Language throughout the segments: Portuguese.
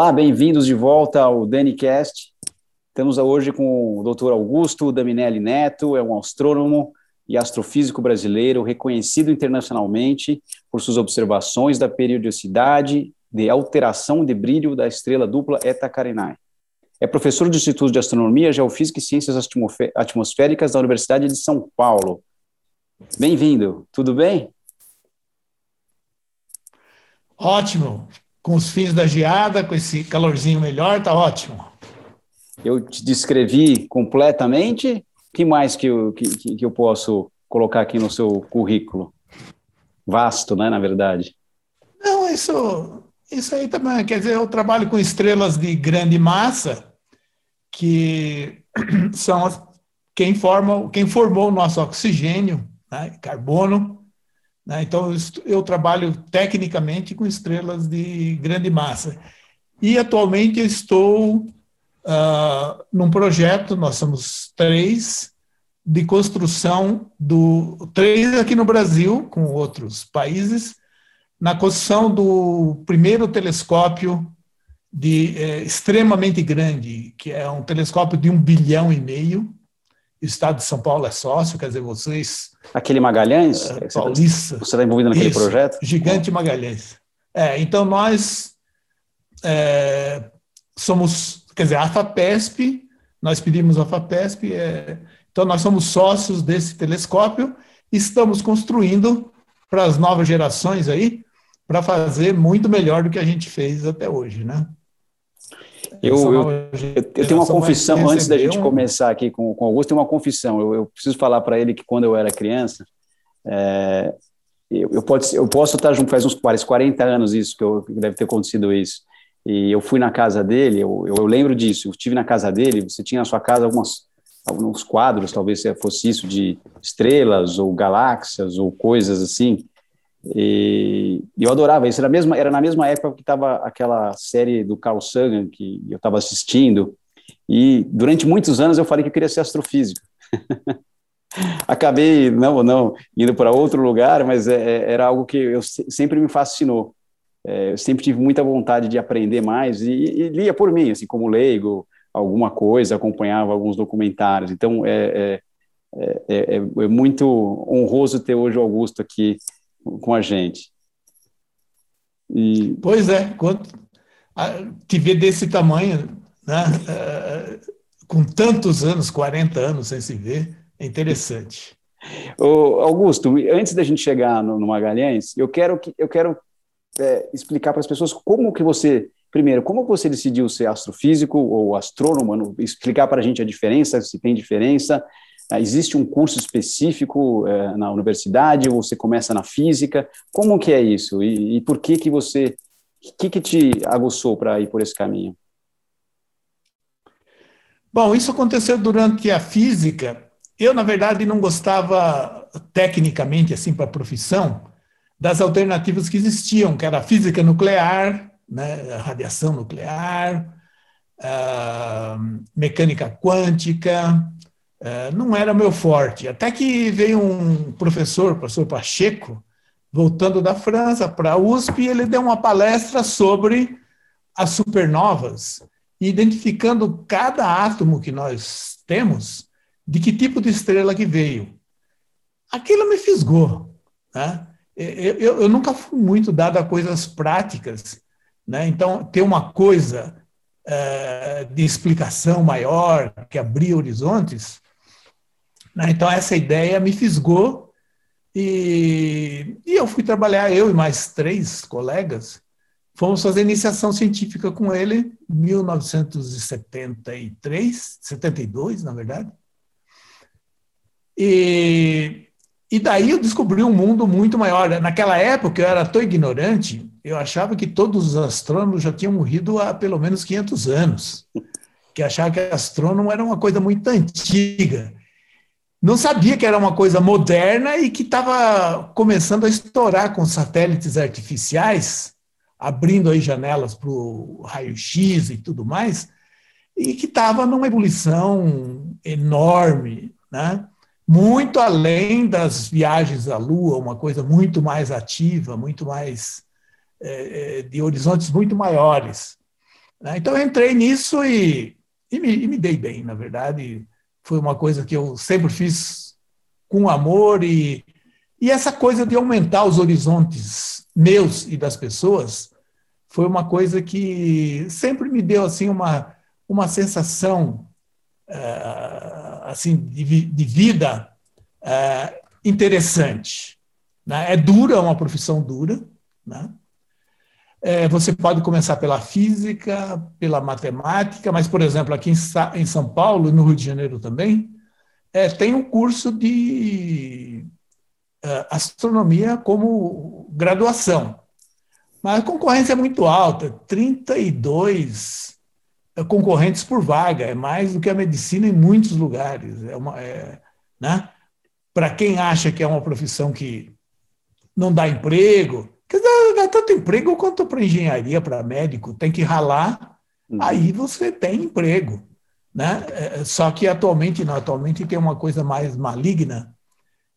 Olá, bem-vindos de volta ao DaniCast. Estamos hoje com o Dr. Augusto Daminelli Neto, é um astrônomo e astrofísico brasileiro reconhecido internacionalmente por suas observações da periodicidade de alteração de brilho da estrela dupla Eta Carinae. É professor do Instituto de Astronomia, Geofísica e Ciências Atmosféricas da Universidade de São Paulo. Bem-vindo, tudo bem? Ótimo com os fins da geada, com esse calorzinho melhor, tá ótimo. Eu te descrevi completamente. O que mais que eu, que, que eu posso colocar aqui no seu currículo? Vasto, né, na verdade. Não, isso, isso aí também. Quer dizer, eu trabalho com estrelas de grande massa, que são as, quem, forma, quem formou o nosso oxigênio, né, carbono, né? Então, eu trabalho tecnicamente com estrelas de grande massa. E, atualmente, eu estou uh, num projeto, nós somos três, de construção do. três aqui no Brasil, com outros países, na construção do primeiro telescópio de é, extremamente grande, que é um telescópio de um bilhão e meio, Estado de São Paulo é sócio, quer dizer, vocês. Aquele Magalhães? Uh, Paulista. Você está envolvido naquele Isso, projeto? Gigante Magalhães. É, então, nós é, somos, quer dizer, a FAPESP, nós pedimos a FAPESP, é, então nós somos sócios desse telescópio e estamos construindo para as novas gerações aí, para fazer muito melhor do que a gente fez até hoje, né? Eu, eu, eu, tenho uma confissão, antes da gente começar aqui com, com o Augusto, tem uma confissão. Eu, eu preciso falar para ele que quando eu era criança, é, eu, eu, pode, eu posso estar junto, faz uns 40 anos isso, que, eu, que deve ter acontecido isso. E eu fui na casa dele, eu, eu, lembro disso, eu estive na casa dele, você tinha na sua casa algumas, alguns quadros, talvez fosse isso, de estrelas ou galáxias ou coisas assim. E eu adorava isso. Era, mesma, era na mesma época que estava aquela série do Carl Sagan que eu estava assistindo. E durante muitos anos eu falei que eu queria ser astrofísico. Acabei não não indo para outro lugar, mas é, é, era algo que eu sempre me fascinou. É, eu sempre tive muita vontade de aprender mais e, e, lia por mim, assim como leigo, alguma coisa, acompanhava alguns documentários. Então é, é, é, é muito honroso ter hoje o Augusto aqui com a gente. E... Pois é, quando te ver desse tamanho, né, é, com tantos anos, 40 anos sem se ver, é interessante. Ô, Augusto, antes da gente chegar no, no Magalhães, eu quero, que, eu quero é, explicar para as pessoas como que você, primeiro, como você decidiu ser astrofísico ou astrônomo, explicar para a gente a diferença, se tem diferença, existe um curso específico é, na universidade ou você começa na física? Como que é isso? E, e por que que você, o que que te aguçou para ir por esse caminho? Bom, isso aconteceu durante a física. Eu, na verdade, não gostava tecnicamente, assim, para a profissão, das alternativas que existiam, que era a física nuclear, né, a radiação nuclear, a mecânica quântica, não era meu forte. Até que veio um professor, o professor Pacheco, voltando da França para a USP, e ele deu uma palestra sobre as supernovas, identificando cada átomo que nós temos, de que tipo de estrela que veio. Aquilo me fisgou. Né? Eu, eu, eu nunca fui muito dado a coisas práticas. Né? Então, ter uma coisa é, de explicação maior, que abria horizontes, né? Então, essa ideia me fisgou e, e eu fui trabalhar, eu e mais três colegas, fomos fazer iniciação científica com ele em 1973, 72, na verdade. E, e daí eu descobri um mundo muito maior. Naquela época eu era tão ignorante, eu achava que todos os astrônomos já tinham morrido há pelo menos 500 anos, que achava que astrônomo era uma coisa muito antiga não sabia que era uma coisa moderna e que estava começando a estourar com satélites artificiais, abrindo aí janelas para o raio-x e tudo mais, e que estava numa ebulição enorme, né? muito além das viagens à Lua, uma coisa muito mais ativa, muito mais é, é de horizontes muito maiores. Né? Então eu entrei nisso e, e, me, e me dei bem, na verdade. Foi uma coisa que eu sempre fiz com amor e, e essa coisa de aumentar os horizontes meus e das pessoas foi uma coisa que sempre me deu assim uma, uma sensação uh, assim de, de vida uh, interessante. Né? É dura, é uma profissão dura. Né? É, você pode começar pela física, pela matemática, mas, por exemplo, aqui em, São Paulo, no Rio de Janeiro também, é, tem um curso de é, astronomia como graduação. Mas a concorrência é muito alta, 32 é, concorrentes por vaga, é mais do que a medicina em muitos lugares. É é, né? Para quem acha que é uma profissão que não dá emprego, quer dizer, dá tanto emprego quanto para engenharia, para médico, tem que ralar, uhum. aí você tem emprego. Né? É, só que atualmente, não, atualmente tem uma coisa mais maligna,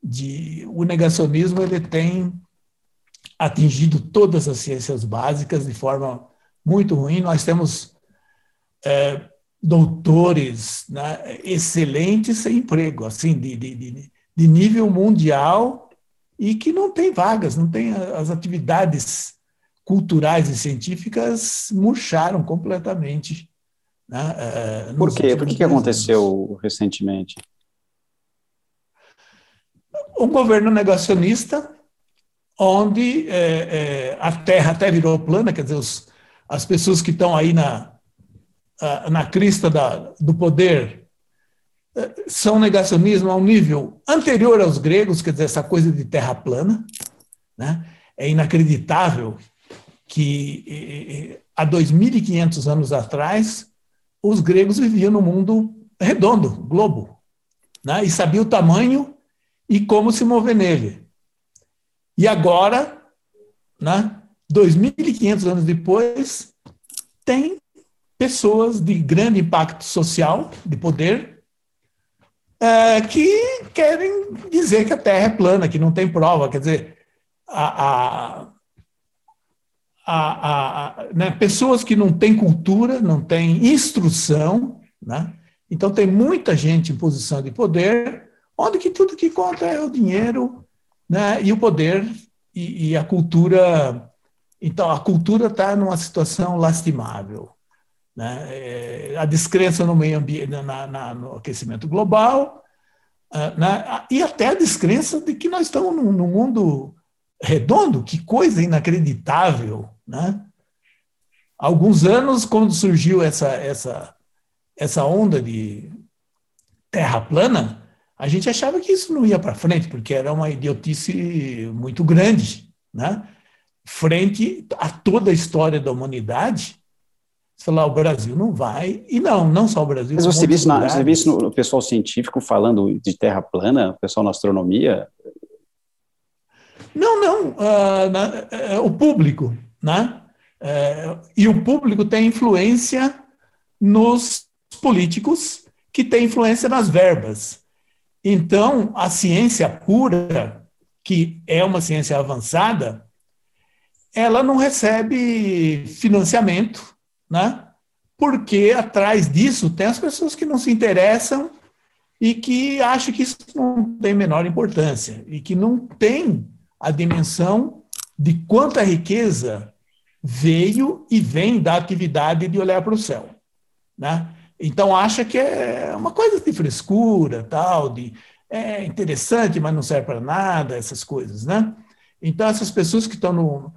de o negacionismo ele tem atingido todas as ciências básicas de forma muito ruim. Nós temos é, doutores né, excelentes sem emprego, assim, de, de, de nível mundial e que não tem vagas, não tem as atividades culturais e científicas murcharam completamente. Né, é, Por quê? Por que, que aconteceu recentemente? Um governo negacionista onde é, é, a Terra até virou plana, quer dizer, os, as pessoas que estão aí na, na crista da, do poder são negacionismo a um nível anterior aos gregos, quer dizer, essa coisa de terra plana. Né? É inacreditável que há 2.500 anos atrás os gregos viviam no mundo redondo, globo, né? e sabiam o tamanho e como se mover nele. E agora, né, 2.500 anos depois, tem pessoas de grande impacto social, de poder, é, que querem dizer que a Terra é plana, que não tem prova. Quer dizer, a, a, a, né, pessoas que não têm cultura, não têm instrução, né? então tem muita gente em posição de poder, onde que tudo que conta é o dinheiro né? e o poder e, e a cultura. Então, a cultura está numa situação lastimável. Né? É, a descrença no meio ambiente, na, na, no aquecimento global, uh, né? e até a descrença de que nós estamos num, num mundo redondo, que coisa inacreditável. Né? Há alguns anos, quando surgiu essa, essa, essa onda de terra plana, a gente achava que isso não ia para frente, porque era uma idiotice muito grande, né? frente a toda a história da humanidade. Você falar, o Brasil não vai, e não, não só o Brasil. Mas você viu, isso você viu isso no pessoal científico falando de terra plana, o pessoal na astronomia? Não, não, uh, na, uh, o público, né? Uh, e o público tem influência nos políticos, que tem influência nas verbas. Então, a ciência pura, que é uma ciência avançada, ela não recebe financiamento, né? porque atrás disso tem as pessoas que não se interessam e que acham que isso não tem menor importância e que não tem a dimensão de quanta riqueza veio e vem da atividade de olhar para o céu. Né? Então acha que é uma coisa de frescura, tal, de é interessante, mas não serve para nada, essas coisas, né? Então essas pessoas que estão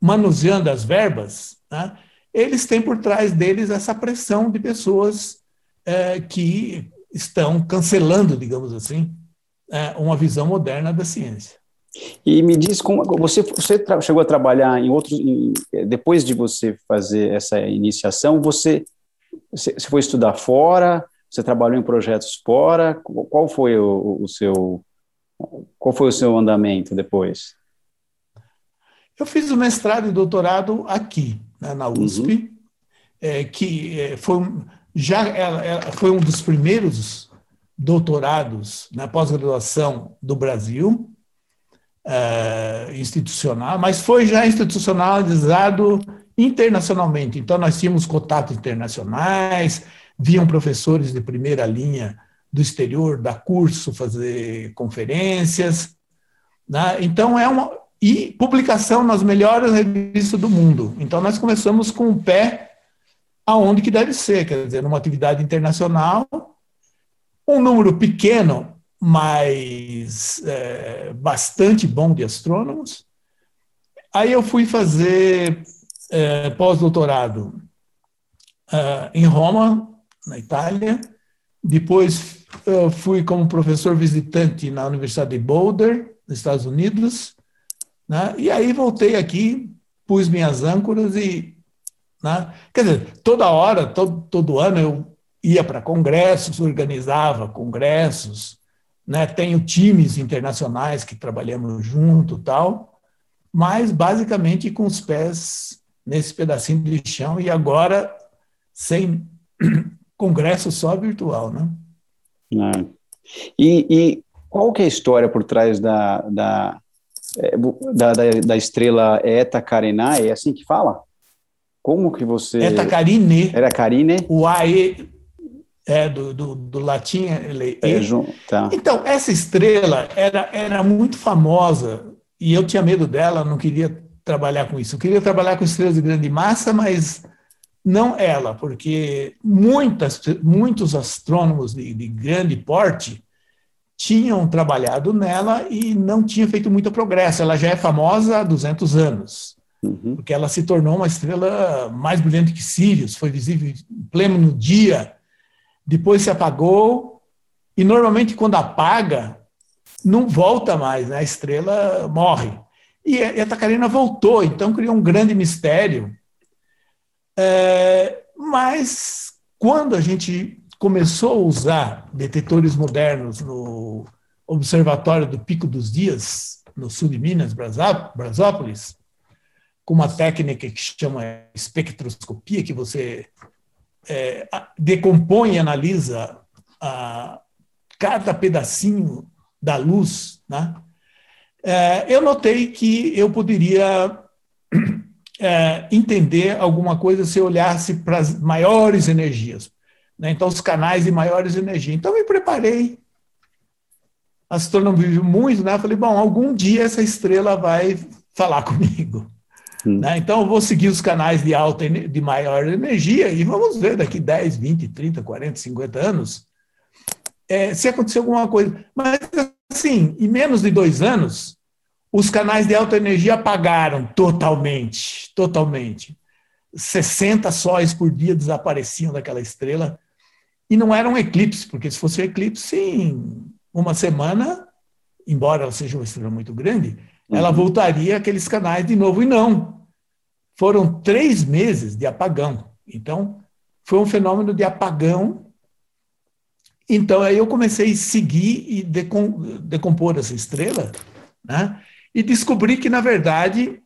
manuseando as verbas, né, eles têm por trás deles essa pressão de pessoas é, que estão cancelando, digamos assim, é, uma visão moderna da ciência. E me diz como você, você chegou a trabalhar em outros, em, depois de você fazer essa iniciação, você você foi estudar fora? Você trabalhou em projetos fora? Qual foi o, o seu qual foi o seu andamento depois? Eu fiz o mestrado e doutorado aqui, né, na USP, uhum. é, que é, foi, já foi um dos primeiros doutorados na pós-graduação do Brasil, é, institucional, mas foi já institucionalizado internacionalmente. Então, nós tínhamos contatos internacionais, viam professores de primeira linha do exterior dar curso, fazer conferências. Né? Então, é uma. E publicação nas melhores revistas do mundo. Então, nós começamos com o pé aonde que deve ser, quer dizer, numa atividade internacional, um número pequeno, mas é, bastante bom de astrônomos. Aí eu fui fazer é, pós-doutorado é, em Roma, na Itália. Depois fui como professor visitante na Universidade de Boulder, nos Estados Unidos. Né? E aí voltei aqui, pus minhas âncoras e. Né? Quer dizer, toda hora, todo, todo ano eu ia para congressos, organizava congressos, né? tenho times internacionais que trabalhamos junto tal, mas basicamente com os pés nesse pedacinho de chão e agora sem congresso só virtual, né? Ah. E, e, qual que é a história por trás da, da, da, da, da estrela Eta Carinae? É assim que fala? Como que você... Eta Carine. Era Carine? O AE é, do, do, do latim. Ele, é, tá. Então, essa estrela era, era muito famosa e eu tinha medo dela, não queria trabalhar com isso. Eu queria trabalhar com estrelas de grande massa, mas não ela, porque muitas, muitos astrônomos de, de grande porte tinham trabalhado nela e não tinha feito muito progresso. Ela já é famosa há 200 anos, uhum. porque ela se tornou uma estrela mais brilhante que Sirius, foi visível em pleno dia, depois se apagou, e normalmente quando apaga, não volta mais, né? a estrela morre. E a Tacarina voltou, então criou um grande mistério. É, mas quando a gente começou a usar detetores modernos no Observatório do Pico dos Dias, no sul de Minas, Brasópolis, com uma técnica que chama espectroscopia, que você é, decompõe e analisa a, cada pedacinho da luz, né? É, eu notei que eu poderia é, entender alguma coisa se eu olhasse para as maiores energias. Né? Então, os canais de maiores energias. Então, me preparei. Astronomia muito, né? Falei, bom, algum dia essa estrela vai falar comigo. Hum. Né? Então, eu vou seguir os canais de alta, de maior energia e vamos ver daqui 10, 20, 30, 40, 50 anos é, se acontecer alguma coisa. Mas, assim, em menos de dois anos, os canais de alta energia apagaram totalmente, totalmente. 60 sóis por dia desapareciam daquela estrela. E não era um eclipse, porque se fosse um eclipse, em uma semana, embora ela seja uma estrela muito grande, uhum. ela voltaria aqueles canais de novo. E não. Foram três meses de apagão. Então, foi um fenômeno de apagão. Então, aí eu comecei a seguir e decompor essa estrela, né? e descobri que, na verdade,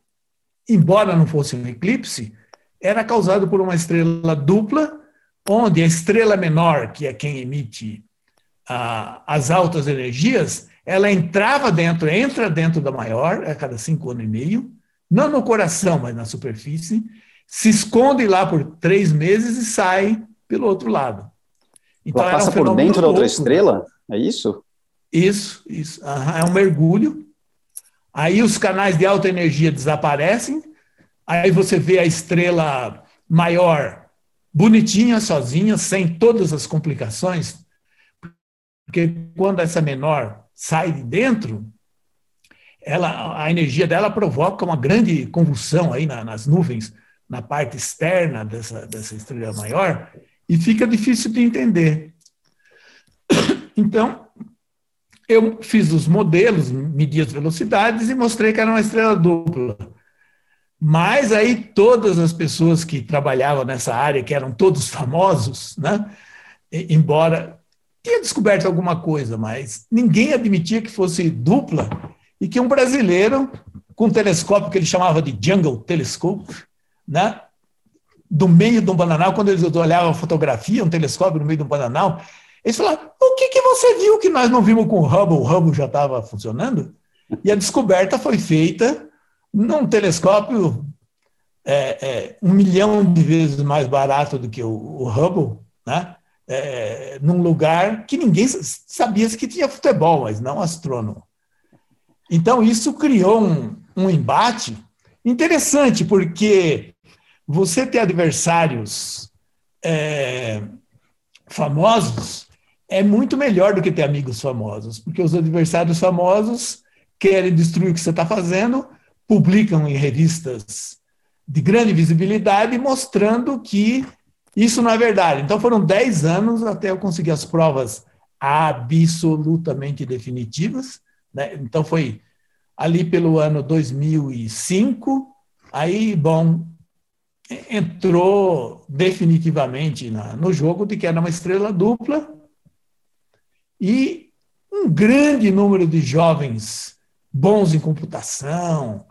embora não fosse um eclipse, era causado por uma estrela dupla, onde a estrela menor, que é quem emite ah, as altas energias, ela entrava dentro, entra dentro da maior a cada cinco anos e meio, não no coração, mas na superfície, se esconde lá por três meses e sai pelo outro lado. Então, ela passa um por dentro da outra estrela? É isso? Isso, isso. Uhum, é um mergulho. Aí os canais de alta energia desaparecem, aí você vê a estrela maior bonitinha, sozinha, sem todas as complicações, porque quando essa menor sai de dentro, ela, a energia dela provoca uma grande convulsão aí na, nas nuvens, na parte externa dessa, dessa estrela maior, e fica difícil de entender. Então, eu fiz os modelos, medi as velocidades e mostrei que era uma estrela dupla. Mas aí todas as pessoas que trabalhavam nessa área, que eram todos famosos, né, embora tinha descoberto alguma coisa, mas ninguém admitia que fosse dupla e que um brasileiro com um telescópio que ele chamava de Jungle Telescope, né, do meio de um bananal, quando eles olhavam a fotografia, um telescópio no meio de um bananal, eles falaram: o que, que você viu que nós não vimos com o Hubble? O Hubble já estava funcionando? E a descoberta foi feita num telescópio é, é, um milhão de vezes mais barato do que o, o Hubble, né? É, num lugar que ninguém sabia que tinha futebol, mas não astrônomo. Então, isso criou um, um embate interessante, porque você ter adversários é, famosos é muito melhor do que ter amigos famosos, porque os adversários famosos querem destruir o que você está fazendo, publicam em revistas de grande visibilidade, mostrando que isso não é verdade. Então foram 10 anos até eu conseguir as provas absolutamente definitivas. Né? Então foi ali pelo ano 2005, aí, bom, entrou definitivamente na, no jogo de que era uma estrela dupla e um grande número de jovens bons em computação,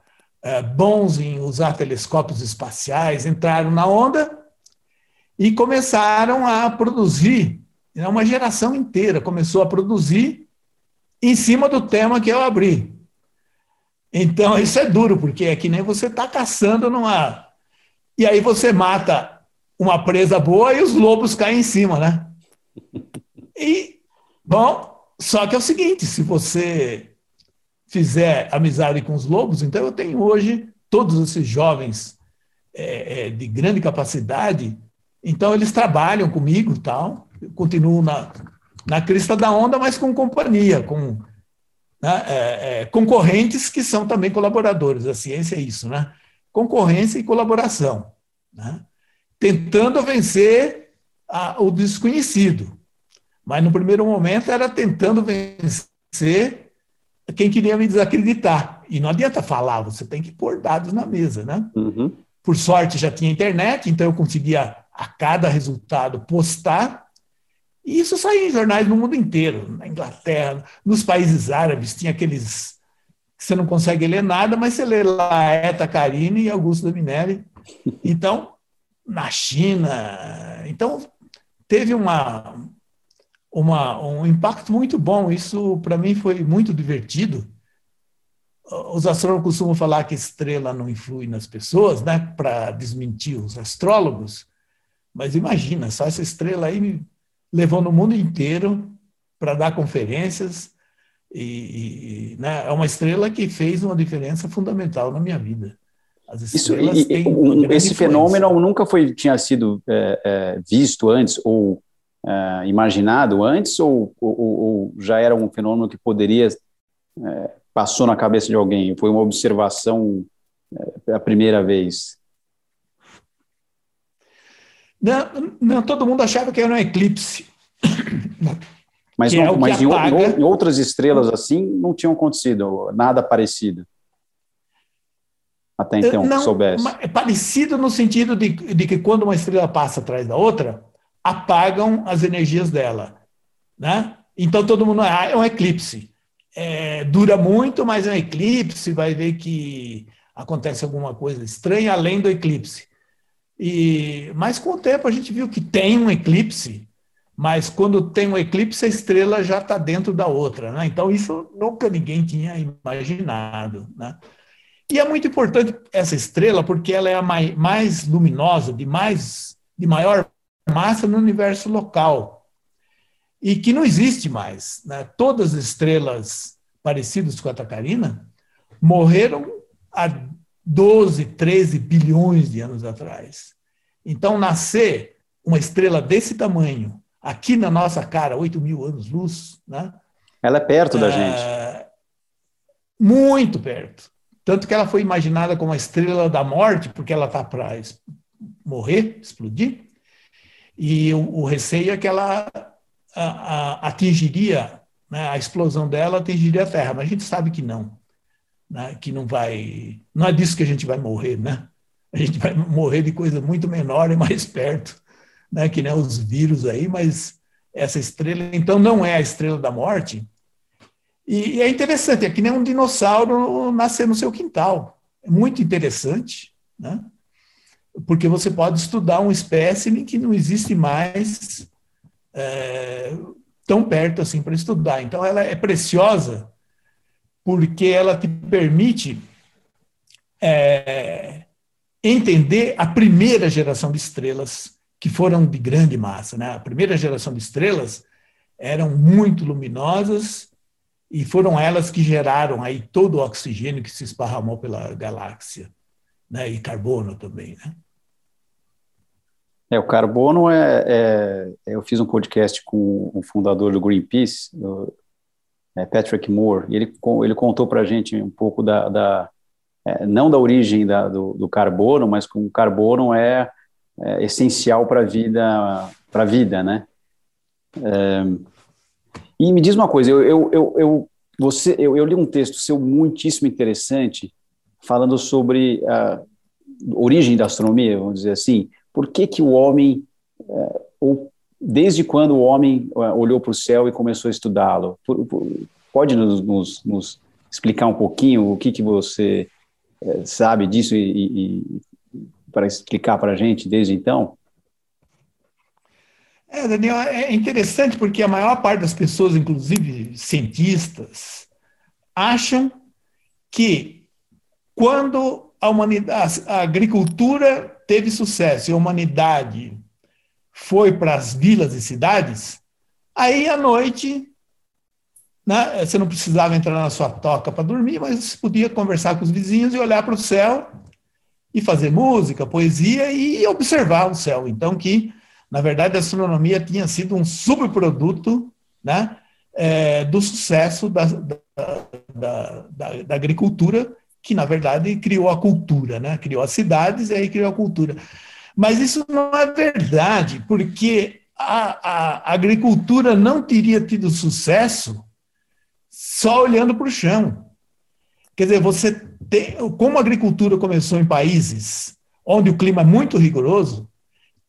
bons em usar telescópios espaciais, entraram na onda e começaram a produzir. Né, uma geração inteira começou a produzir em cima do tema que eu abri. Então, isso é duro, porque é que nem você está caçando numa. E aí você mata uma presa boa e os lobos caem em cima, né? E, bom, só que é o seguinte: se você fizer amizade com os lobos, então eu tenho hoje todos esses jovens é, é, de grande capacidade, então eles trabalham comigo tal, eu continuo na, na crista da onda, mas com companhia, com né, é, é, concorrentes que são também colaboradores. A ciência é isso, né? Concorrência e colaboração, né? tentando vencer a, o desconhecido. Mas no primeiro momento era tentando vencer quem queria me desacreditar. E não adianta falar, você tem que pôr dados na mesa, né? Uhum. Por sorte já tinha internet, então eu conseguia a cada resultado postar. E isso saía em jornais no mundo inteiro, na Inglaterra, nos países árabes, tinha aqueles que você não consegue ler nada, mas você lê lá Eta Carine e Augusto Dominelli. Então, na China. Então, teve uma, uma, um impacto muito bom. Isso, para mim, foi muito divertido. Os astrônomos costumam falar que estrela não influi nas pessoas, né, para desmentir os astrólogos. Mas imagina, só essa estrela aí me levou no mundo inteiro para dar conferências. E, e né, é uma estrela que fez uma diferença fundamental na minha vida. Isso, e, esse fenômeno nunca foi tinha sido é, é, visto antes ou uh, imaginado antes ou, ou, ou, já era um fenômeno que poderia uh, passou na cabeça de alguém? Foi uma observação uh, a primeira vez? Não, não, todo mundo achava que era um eclipse. Mas, não, é mas em, em, outras estrelas assim não tinha acontecido nada parecido. Até então, não, soubesse. É parecido no sentido de, de que quando uma estrela passa atrás da outra, apagam as energias dela. Né? Então todo mundo ah, é um eclipse. É, dura muito, mas é um eclipse, vai ver que acontece alguma coisa estranha além do eclipse. E, mas com o tempo a gente viu que tem um eclipse, mas quando tem um eclipse, a estrela já está dentro da outra. Né? Então, isso nunca ninguém tinha imaginado. Né? E é muito importante essa estrela, porque ela é a mais, mais luminosa, de, mais, de maior massa no universo local e que não existe mais. Né? Todas as estrelas parecidas com a Tacarina morreram há 12, 13 bilhões de anos atrás. Então, nascer uma estrela desse tamanho, aqui na nossa cara, 8 mil anos-luz. Né? Ela é perto da é, gente. Muito perto. Tanto que ela foi imaginada como a estrela da morte, porque ela está para morrer, explodir. E o, o receio é que ela a, a, atingiria, né, a explosão dela atingiria a Terra, mas a gente sabe que não. Né, que não vai. Não é disso que a gente vai morrer, né? A gente vai morrer de coisa muito menor e mais perto, né, que nem os vírus aí, mas essa estrela, então, não é a estrela da morte. E, e é interessante, é que nem um dinossauro nascer no seu quintal. É muito interessante, né? Porque você pode estudar um espécime que não existe mais é, tão perto assim para estudar. Então, ela é preciosa porque ela te permite é, entender a primeira geração de estrelas que foram de grande massa. Né? A primeira geração de estrelas eram muito luminosas e foram elas que geraram aí todo o oxigênio que se esparramou pela galáxia, né? e carbono também. Né? É, o carbono é, é, Eu fiz um podcast com o fundador do Greenpeace, o, é Patrick Moore, e ele, ele contou para a gente um pouco da. da é, não da origem da, do, do, carbono, mas como o carbono é, é essencial para a vida, para a vida, né? É, e me diz uma coisa, eu, eu, eu, eu você, eu, eu, li um texto seu muitíssimo interessante falando sobre a origem da astronomia, vamos dizer assim, por que, que o homem, é, ou desde quando o homem é, olhou para o céu e começou a estudá-lo? Pode nos, nos, nos, explicar um pouquinho o que, que você é, sabe disso e, e para explicar para a gente desde então? É, Daniel, é interessante porque a maior parte das pessoas, inclusive cientistas, acham que quando a humanidade, a agricultura teve sucesso e a humanidade foi para as vilas e cidades, aí à noite né, você não precisava entrar na sua toca para dormir, mas você podia conversar com os vizinhos e olhar para o céu e fazer música, poesia e observar o céu. Então, que, na verdade, a astronomia tinha sido um subproduto né, é, do sucesso da, da, da, da agricultura que na verdade criou a cultura, né? criou as cidades e aí criou a cultura. Mas isso não é verdade, porque a, a agricultura não teria tido sucesso só olhando para o chão. Quer dizer, você tem, como a agricultura começou em países onde o clima é muito rigoroso,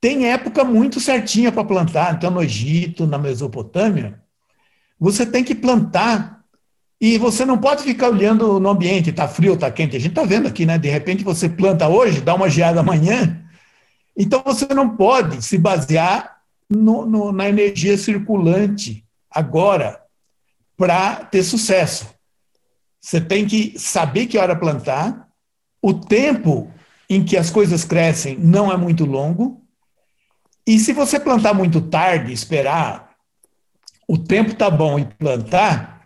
tem época muito certinha para plantar. Então, no Egito, na Mesopotâmia, você tem que plantar e você não pode ficar olhando no ambiente, está frio, está quente. A gente está vendo aqui, né? De repente você planta hoje, dá uma geada amanhã. Então você não pode se basear no, no, na energia circulante agora para ter sucesso. Você tem que saber que hora plantar, o tempo em que as coisas crescem não é muito longo, e se você plantar muito tarde, esperar o tempo tá bom e plantar,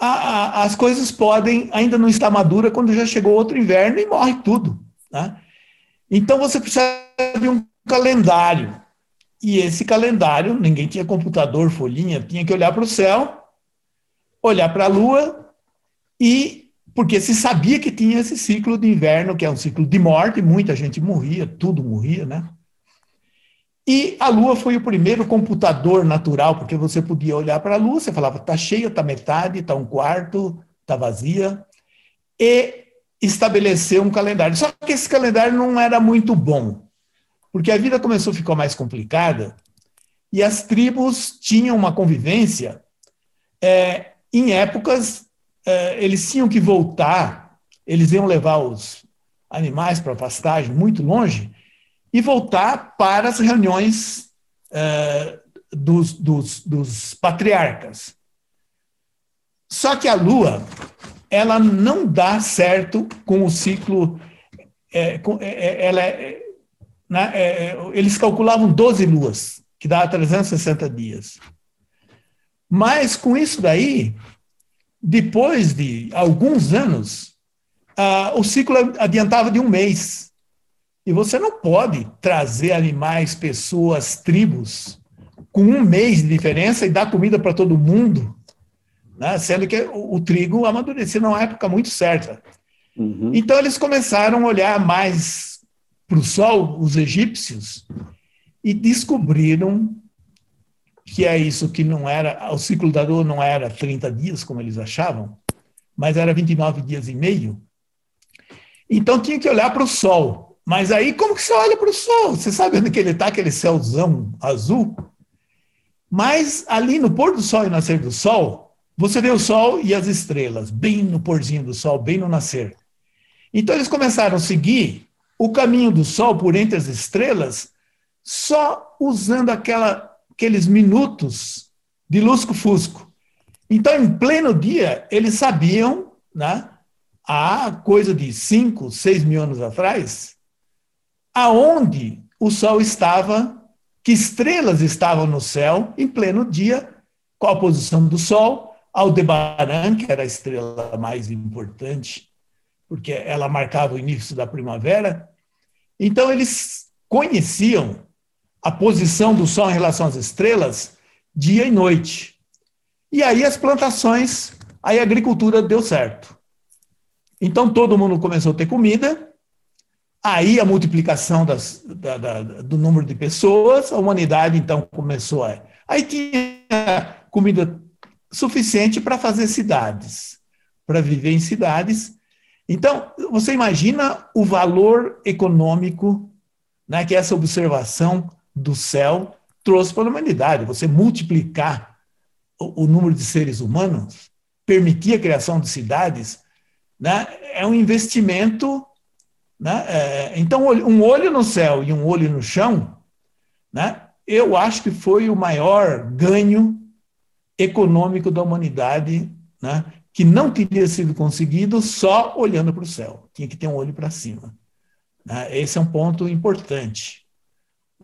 a, a, as coisas podem ainda não estar maduras quando já chegou outro inverno e morre tudo. Né? Então você precisa de um calendário. E esse calendário, ninguém tinha computador, folhinha, tinha que olhar para o céu, olhar para a lua e porque se sabia que tinha esse ciclo de inverno, que é um ciclo de morte, muita gente morria, tudo morria, né? E a Lua foi o primeiro computador natural, porque você podia olhar para a Lua, você falava, está cheia, está metade, está um quarto, está vazia, e estabelecer um calendário. Só que esse calendário não era muito bom, porque a vida começou a ficar mais complicada e as tribos tinham uma convivência. É, em épocas, é, eles tinham que voltar, eles iam levar os animais para pastagem muito longe, e voltar para as reuniões uh, dos, dos, dos patriarcas. Só que a Lua, ela não dá certo com o ciclo. É, com, é, ela é, né, eles calculavam 12 luas, que dá 360 dias. Mas com isso daí, depois de alguns anos, uh, o ciclo adiantava de um mês. E você não pode trazer animais, pessoas, tribos com um mês de diferença e dar comida para todo mundo, né? sendo que o, o trigo amadureceu numa época muito certa. Uhum. Então eles começaram a olhar mais para o sol, os egípcios, e descobriram que é isso que não era, o ciclo da lua não era 30 dias, como eles achavam, mas era 29 dias e meio. Então tinha que olhar para o sol. Mas aí, como que você olha para o sol? Você sabe onde que ele está, aquele céuzão azul? Mas ali no pôr do sol e nascer do sol, você vê o sol e as estrelas, bem no porzinho do sol, bem no nascer. Então eles começaram a seguir o caminho do sol por entre as estrelas, só usando aquela, aqueles minutos de lusco-fusco. Então, em pleno dia, eles sabiam, né, há coisa de 5, 6 mil anos atrás, aonde o Sol estava, que estrelas estavam no céu em pleno dia, qual a posição do Sol, Aldebaran, que era a estrela mais importante, porque ela marcava o início da primavera. Então, eles conheciam a posição do Sol em relação às estrelas dia e noite. E aí as plantações, aí a agricultura deu certo. Então todo mundo começou a ter comida, aí a multiplicação das, da, da, do número de pessoas, a humanidade então começou a. Aí tinha comida suficiente para fazer cidades, para viver em cidades. Então, você imagina o valor econômico né, que essa observação do céu trouxe para a humanidade. Você multiplicar o, o número de seres humanos, permitir a criação de cidades, né, é um investimento. Né, é, então, um olho no céu e um olho no chão, né, eu acho que foi o maior ganho econômico da humanidade, né, que não teria sido conseguido só olhando para o céu. Tinha que ter um olho para cima. Né? Esse é um ponto importante.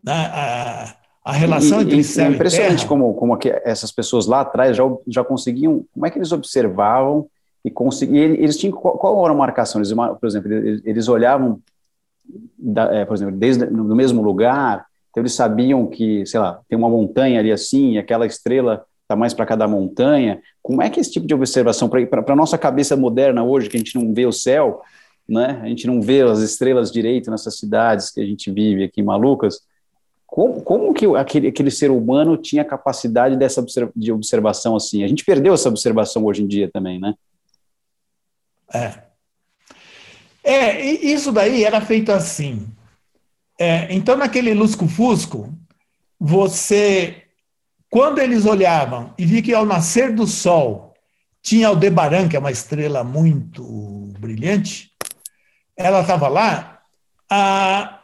Né? A, a relação e, entre e, céu é impressionante terra, como, como essas pessoas lá atrás já, já conseguiam, como é que eles observavam e conseguiam, eles tinham, qual, qual era a marcação? Eles, por exemplo, eles, eles olhavam, da, é, por exemplo, desde no mesmo lugar, então eles sabiam que, sei lá, tem uma montanha ali assim, aquela estrela está mais para cada montanha. Como é que esse tipo de observação, para a nossa cabeça moderna hoje, que a gente não vê o céu, né? a gente não vê as estrelas direito nessas cidades que a gente vive aqui malucas, como, como que aquele, aquele ser humano tinha capacidade dessa de observação assim? A gente perdeu essa observação hoje em dia também, né? É. É, isso daí era feito assim. É, então, naquele lusco-fusco, você, quando eles olhavam e vi que ao nascer do sol tinha Aldebaran, que é uma estrela muito brilhante, ela estava lá, a,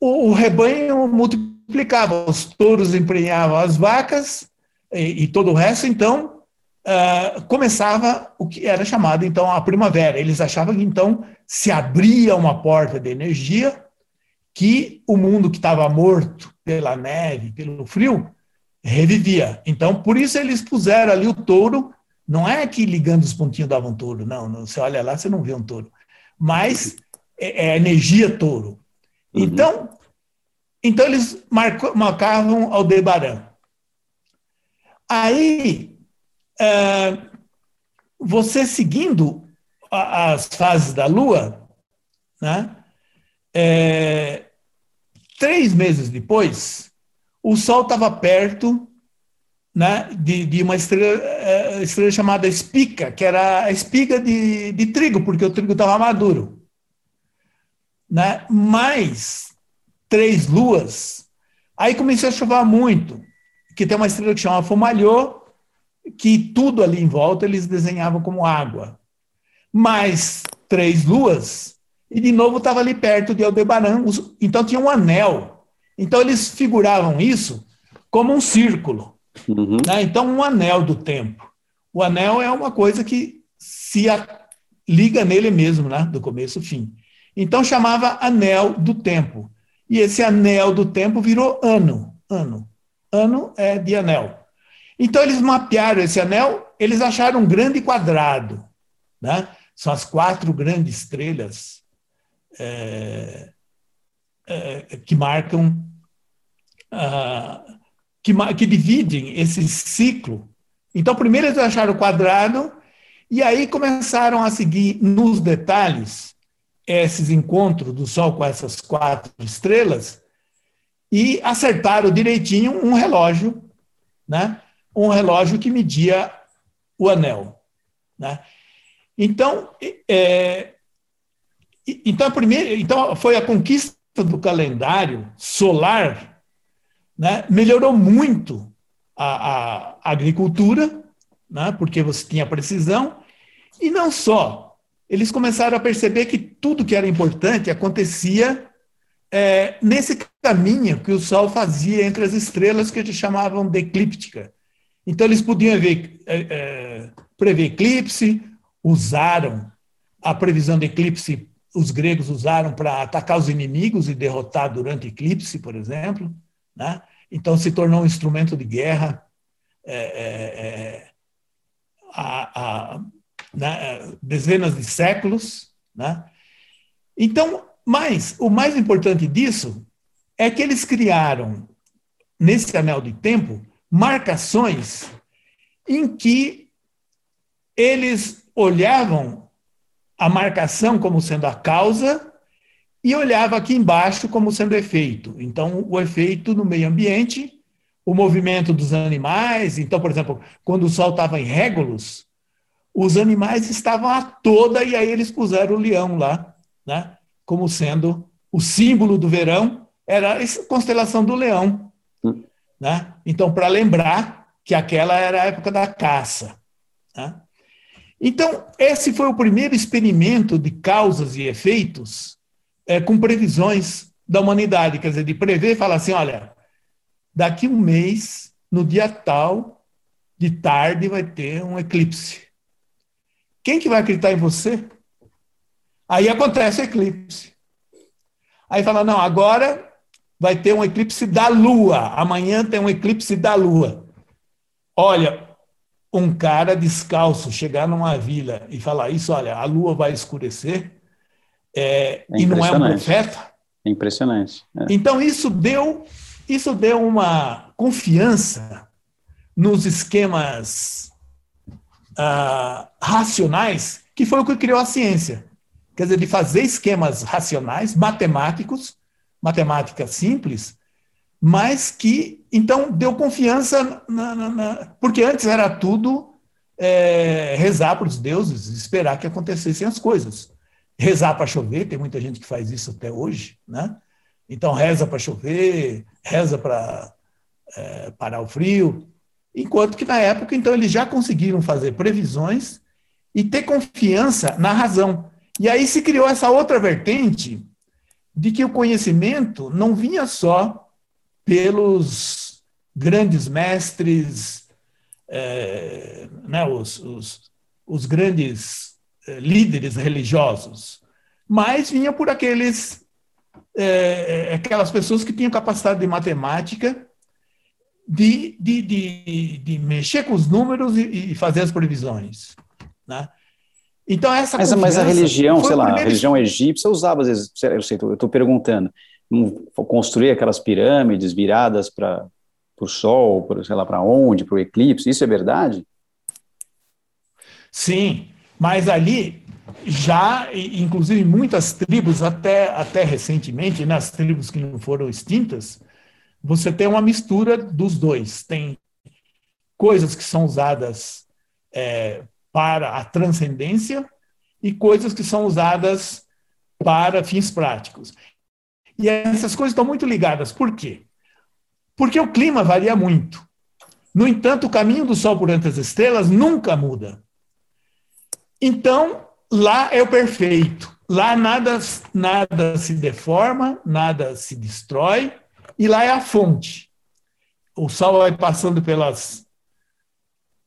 o, o rebanho multiplicava os touros emprenhavam as vacas e, e todo o resto, então uh, começava o que era chamado então a primavera. Eles achavam que então se abria uma porta de energia que o mundo que estava morto pela neve, pelo frio, revivia. Então, por isso eles puseram ali o touro, não é que ligando os pontinhos davam um touro, não, não, você olha lá, você não vê um touro, mas é, é energia touro. Uhum. Então, então eles marcavam Aldebaran. Aí, é, você seguindo as fases da Lua, né, é, três meses depois, o Sol estava perto né, de, de, uma estrela, é, estrela, chamada Espica, que era a espiga de, de trigo, porque o trigo estava maduro. Né? Mas três luas. Aí começou a chover muito, que tem uma estrela que chama Fomalhô, que tudo ali em volta eles desenhavam como água. Mais três luas, e de novo estava ali perto de Aldebaran, então tinha um anel. Então eles figuravam isso como um círculo. Uhum. Né? Então, um anel do tempo. O anel é uma coisa que se liga nele mesmo, né? do começo ao fim. Então chamava anel do tempo. E esse anel do tempo virou ano. Ano. Ano é de anel. Então eles mapearam esse anel, eles acharam um grande quadrado. Né? São as quatro grandes estrelas é, é, que marcam, uh, que, que dividem esse ciclo. Então, primeiro eles acharam o quadrado, e aí começaram a seguir nos detalhes esses encontros do Sol com essas quatro estrelas e acertaram direitinho um relógio, né? Um relógio que media o anel. Né? Então, é, então, a primeira, então, foi a conquista do calendário solar, né? melhorou muito a, a agricultura, né? porque você tinha precisão, e não só, eles começaram a perceber que tudo que era importante acontecia é, nesse caminho que o Sol fazia entre as estrelas que eles chamavam de eclíptica. Então, eles podiam ver, é, é, prever eclipse, usaram a previsão de eclipse os gregos usaram para atacar os inimigos e derrotar durante eclipse, por exemplo. Né? Então, se tornou um instrumento de guerra. É, é, é a, a né, dezenas de séculos. Né? Então, mas o mais importante disso é que eles criaram, nesse anel de tempo, marcações em que eles olhavam a marcação como sendo a causa e olhava aqui embaixo como sendo efeito. Então, o efeito no meio ambiente, o movimento dos animais. Então, por exemplo, quando o sol estava em Régulos, os animais estavam a toda e aí eles puseram o leão lá, né? Como sendo o símbolo do verão, era a constelação do leão. Né? Então, para lembrar que aquela era a época da caça, né? Então, esse foi o primeiro experimento de causas e efeitos é, com previsões da humanidade, quer dizer, de prever e falar assim: olha, daqui um mês, no dia tal, de tarde, vai ter um eclipse. Quem que vai acreditar em você? Aí acontece o eclipse. Aí fala: não, agora vai ter um eclipse da Lua. Amanhã tem um eclipse da Lua. Olha, um cara descalço chegar numa vila e falar isso, olha, a lua vai escurecer, é, é e não é um profeta. É impressionante. É. Então isso deu, isso deu uma confiança nos esquemas ah, racionais, que foi o que criou a ciência. Quer dizer, de fazer esquemas racionais, matemáticos, matemática simples, mas que então deu confiança na, na, na, porque antes era tudo é, rezar para os deuses, esperar que acontecessem as coisas. Rezar para chover, tem muita gente que faz isso até hoje, né? Então reza para chover, reza para é, parar o frio, enquanto que na época então eles já conseguiram fazer previsões e ter confiança na razão. E aí se criou essa outra vertente de que o conhecimento não vinha só pelos grandes mestres, é, né, os, os, os, grandes é, líderes religiosos, mas vinha por aqueles é, aquelas pessoas que tinham capacidade de matemática de, de, de, de mexer com os números e, e fazer as previsões. Né? Então, essa mas, mas a religião, sei lá, a religião egípcia usava, às vezes, eu sei, eu estou perguntando, construir aquelas pirâmides viradas para o sol, para sei lá para onde, para o eclipse, isso é verdade? Sim, mas ali já, inclusive muitas tribos, até, até recentemente, nas né, tribos que não foram extintas, você tem uma mistura dos dois. Tem coisas que são usadas é, para a transcendência e coisas que são usadas para fins práticos. E essas coisas estão muito ligadas. Por quê? Porque o clima varia muito. No entanto, o caminho do Sol por entre as estrelas nunca muda. Então, lá é o perfeito. Lá nada, nada se deforma, nada se destrói, e lá é a fonte. O Sol vai passando pelas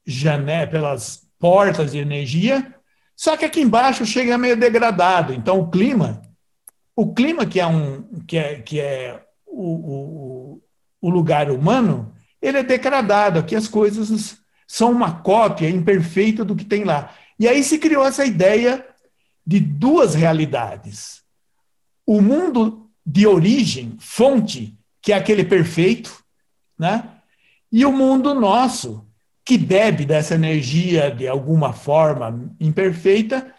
janelas, pelas portas de energia, só que aqui embaixo chega meio degradado. Então, o clima o clima, que é, um, que é, que é o, o, o lugar humano, ele é degradado. Aqui as coisas são uma cópia imperfeita do que tem lá. E aí se criou essa ideia de duas realidades. O mundo de origem, fonte, que é aquele perfeito, né? e o mundo nosso, que bebe dessa energia de alguma forma imperfeita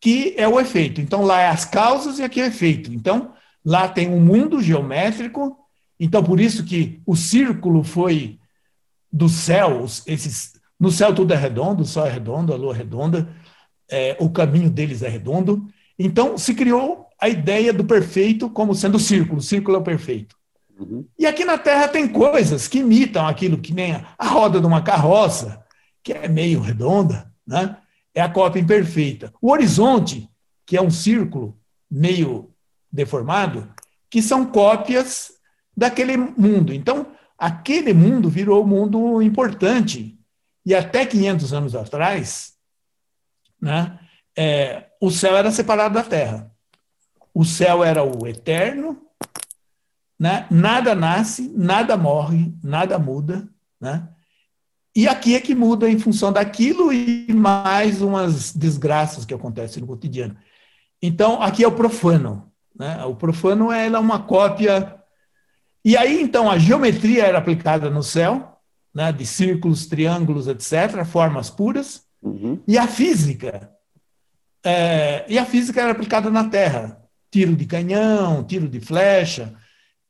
que é o efeito. Então, lá é as causas e aqui é o efeito. Então, lá tem um mundo geométrico, então por isso que o círculo foi do céu, esses, no céu tudo é redondo, o sol é redondo, a lua é redonda, é, o caminho deles é redondo. Então, se criou a ideia do perfeito como sendo o círculo, o círculo é o perfeito. Uhum. E aqui na Terra tem coisas que imitam aquilo, que nem a roda de uma carroça, que é meio redonda, né? é a cópia imperfeita. O horizonte, que é um círculo meio deformado, que são cópias daquele mundo. Então, aquele mundo virou um mundo importante. E até 500 anos atrás, né, é, o céu era separado da terra. o céu era o eterno, né? nada nasce, nada morre, nada muda. Né? E aqui é que muda em função daquilo e mais umas desgraças que acontecem no cotidiano. Então, aqui é o profano. Né? O profano é uma cópia. E aí, então, a geometria era aplicada no céu, né? de círculos, triângulos, etc., formas puras. Uhum. E a física. É... e a física era aplicada na Terra. Tiro de canhão, tiro de flecha,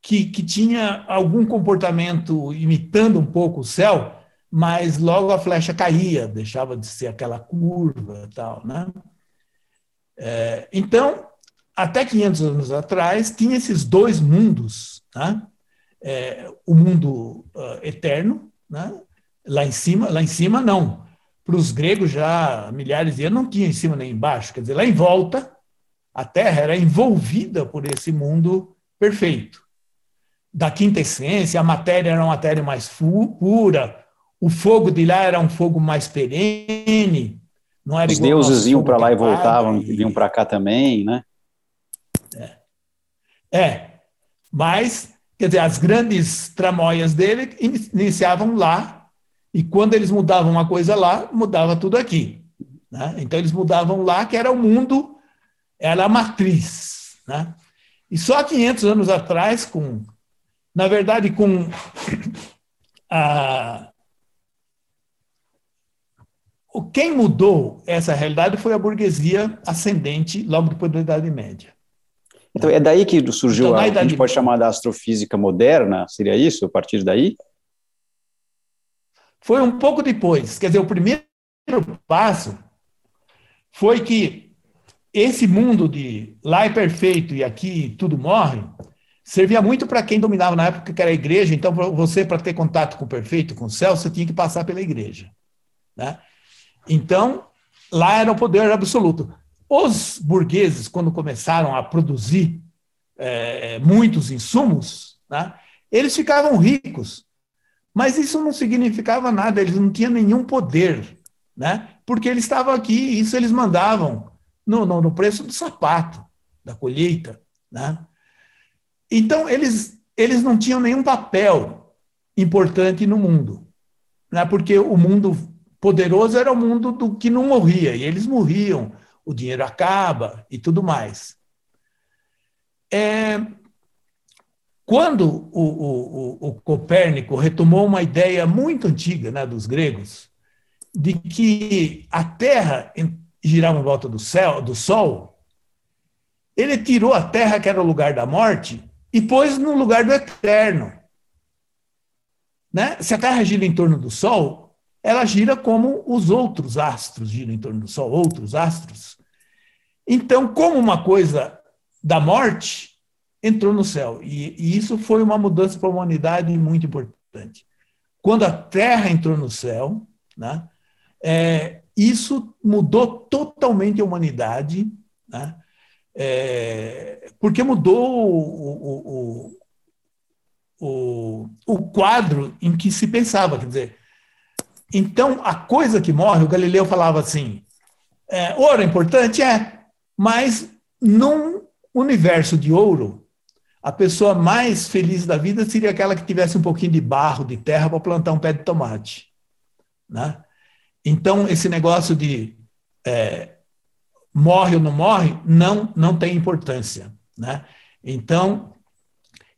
que, que tinha algum comportamento imitando um pouco o céu, mas logo a flecha caía, deixava de ser aquela curva tal, né? É, então, até 500 anos atrás, tinha esses dois mundos, né? É, o mundo uh, eterno, né? lá em cima, lá em cima não. Para os gregos já milhares de anos não tinha em cima nem embaixo, quer dizer, lá em volta, a Terra era envolvida por esse mundo perfeito. Da quinta essência, a matéria era uma matéria mais pura, o fogo de lá era um fogo mais perene. Não era Os deuses iam para lá e voltavam, e... vinham para cá também, né? É. é. Mas, quer dizer, as grandes tramóias dele iniciavam lá, e quando eles mudavam uma coisa lá, mudava tudo aqui. Né? Então, eles mudavam lá, que era o mundo, era a matriz. Né? E só 500 anos atrás, com, na verdade, com a, quem mudou essa realidade foi a burguesia ascendente logo depois da Idade Média. Então, é daí que surgiu, então, a, a gente pode chamar da astrofísica moderna, seria isso, a partir daí? Foi um pouco depois. Quer dizer, o primeiro passo foi que esse mundo de lá é perfeito e aqui tudo morre, servia muito para quem dominava na época, que era a igreja. Então, você, para ter contato com o perfeito, com o céu, você tinha que passar pela igreja. Né? Então, lá era o poder absoluto. Os burgueses, quando começaram a produzir é, muitos insumos, né, eles ficavam ricos. Mas isso não significava nada, eles não tinham nenhum poder, né? porque eles estavam aqui e isso eles mandavam no, no, no preço do sapato, da colheita. Né? Então, eles, eles não tinham nenhum papel importante no mundo, né? porque o mundo poderoso era o mundo do que não morria, e eles morriam, o dinheiro acaba e tudo mais. É, quando o, o, o, Copérnico retomou uma ideia muito antiga né, dos gregos, de que a Terra girava em volta do céu, do Sol, ele tirou a Terra, que era o lugar da morte, e pôs no lugar do eterno. Né? Se a Terra gira em torno do Sol, ela gira como os outros astros giram em torno do Sol, outros astros. Então, como uma coisa da morte, entrou no céu. E, e isso foi uma mudança para a humanidade muito importante. Quando a Terra entrou no céu, né, é, isso mudou totalmente a humanidade, né, é, porque mudou o, o, o, o, quadro em que se pensava. Quer dizer, então, a coisa que morre, o Galileu falava assim: é, ouro é importante? É, mas num universo de ouro, a pessoa mais feliz da vida seria aquela que tivesse um pouquinho de barro, de terra, para plantar um pé de tomate. Né? Então, esse negócio de é, morre ou não morre, não, não tem importância. Né? Então,